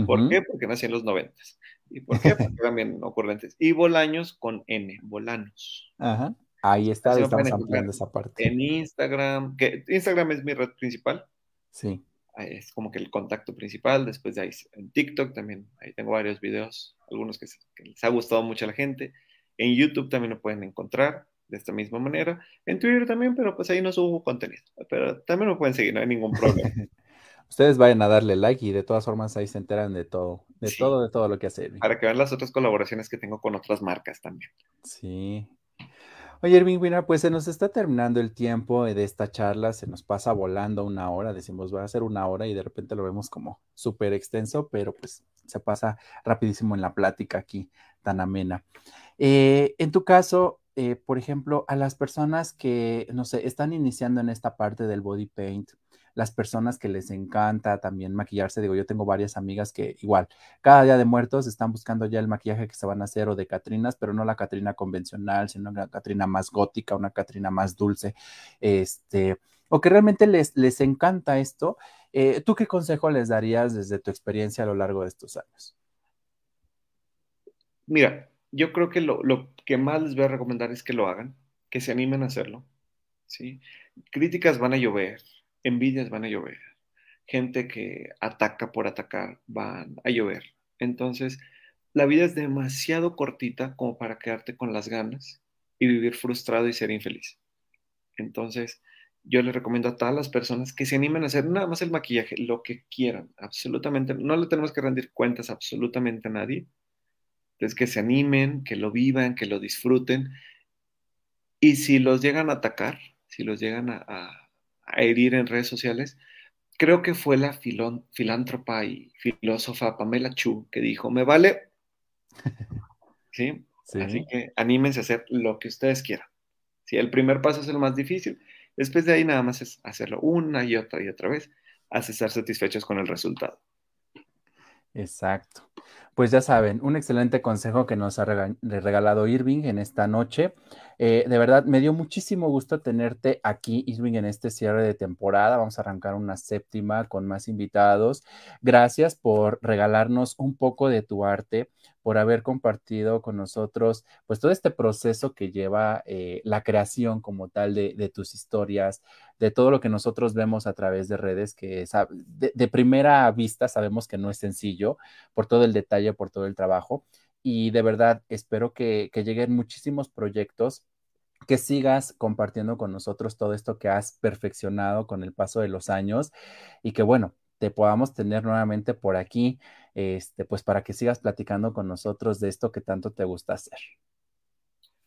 [SPEAKER 3] ¿Por qué? Porque nací en los noventas. ¿Y por qué? Porque también ocurrentes. Y Bolaños con N, Bolanos.
[SPEAKER 2] Ajá. Ahí está, estamos ampliando esa parte.
[SPEAKER 3] En Instagram, que Instagram es mi red principal.
[SPEAKER 2] Sí.
[SPEAKER 3] es como que el contacto principal. Después de ahí en TikTok también, ahí tengo varios videos, algunos que, les ha gustado mucho a la gente. En YouTube también lo pueden encontrar de esta misma manera. En Twitter también, pero pues ahí no subo contenido. Pero también lo pueden seguir, no hay ningún problema.
[SPEAKER 2] Ustedes vayan a darle like y de todas formas ahí se enteran de todo, de todo, de todo lo que hace Irving.
[SPEAKER 3] Para que vean las otras colaboraciones que tengo con otras marcas también.
[SPEAKER 2] Sí. Oye, Irving Wiener, pues se nos está terminando el tiempo de esta charla, se nos pasa volando una hora, decimos va a ser una hora y de repente lo vemos como súper extenso, pero pues se pasa rapidísimo en la plática aquí, tan amena. Eh, en tu caso, eh, por ejemplo, a las personas que, no sé, están iniciando en esta parte del body paint, las personas que les encanta también maquillarse. Digo, yo tengo varias amigas que igual, cada día de muertos están buscando ya el maquillaje que se van a hacer o de Catrinas, pero no la Catrina convencional, sino una Catrina más gótica, una Catrina más dulce, este, o que realmente les, les encanta esto. Eh, ¿Tú qué consejo les darías desde tu experiencia a lo largo de estos años?
[SPEAKER 3] Mira, yo creo que lo, lo que más les voy a recomendar es que lo hagan, que se animen a hacerlo. ¿sí? Críticas van a llover, envidias van a llover, gente que ataca por atacar van a llover. Entonces, la vida es demasiado cortita como para quedarte con las ganas y vivir frustrado y ser infeliz. Entonces, yo les recomiendo a todas las personas que se animen a hacer nada más el maquillaje, lo que quieran, absolutamente. No le tenemos que rendir cuentas absolutamente a nadie. Entonces, que se animen, que lo vivan, que lo disfruten. Y si los llegan a atacar, si los llegan a, a herir en redes sociales, creo que fue la filántropa y filósofa Pamela Chu que dijo, me vale. ¿Sí? Así que anímense a hacer lo que ustedes quieran. Si el primer paso es el más difícil, después de ahí nada más es hacerlo una y otra y otra vez hasta estar satisfechos con el resultado.
[SPEAKER 2] Exacto. Pues ya saben, un excelente consejo que nos ha regalado Irving en esta noche. Eh, de verdad, me dio muchísimo gusto tenerte aquí, Irving, en este cierre de temporada. Vamos a arrancar una séptima con más invitados. Gracias por regalarnos un poco de tu arte, por haber compartido con nosotros pues todo este proceso que lleva eh, la creación como tal de, tus historias, de todo lo que nosotros vemos a través de redes, que de, primera vista sabemos que no es sencillo por todo el detalle, por todo el trabajo. Y de verdad espero que, que lleguen muchísimos proyectos que sigas compartiendo con nosotros todo esto que has perfeccionado con el paso de los años y que bueno, te podamos tener nuevamente por aquí, este, pues para que sigas platicando con nosotros de esto que tanto te gusta hacer.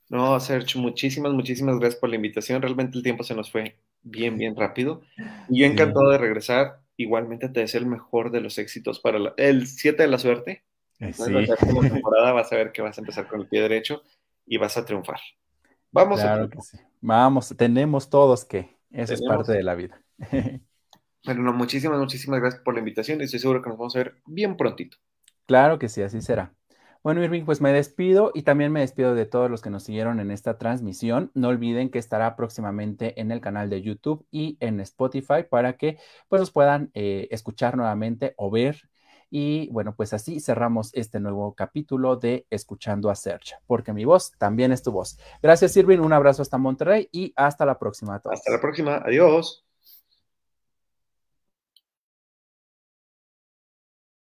[SPEAKER 3] No, Sergio, muchísimas, muchísimas gracias por la invitación. Realmente el tiempo se nos fue bien, bien rápido. Y yo encantado de regresar. Igualmente te deseo el mejor de los éxitos para el 7 de la suerte. Sí. La temporada vas a ver que vas a empezar con el pie derecho y vas a triunfar. Vamos
[SPEAKER 2] claro que sí. Vamos, tenemos todos que. Eso es parte de la vida.
[SPEAKER 3] Bueno, muchísimas, muchísimas gracias por la invitación y estoy seguro que nos vamos a ver bien prontito.
[SPEAKER 2] Claro que sí, así será. Bueno, Irving, pues me despido y también me despido de todos los que nos siguieron en esta transmisión. No olviden que estará próximamente en el canal de YouTube y en Spotify para que pues los puedan eh, escuchar nuevamente o ver. Y bueno, pues así cerramos este nuevo capítulo de Escuchando a Search, porque mi voz también es tu voz. Gracias, Irving. Un abrazo hasta Monterrey y hasta la próxima.
[SPEAKER 3] Hasta la próxima. Adiós.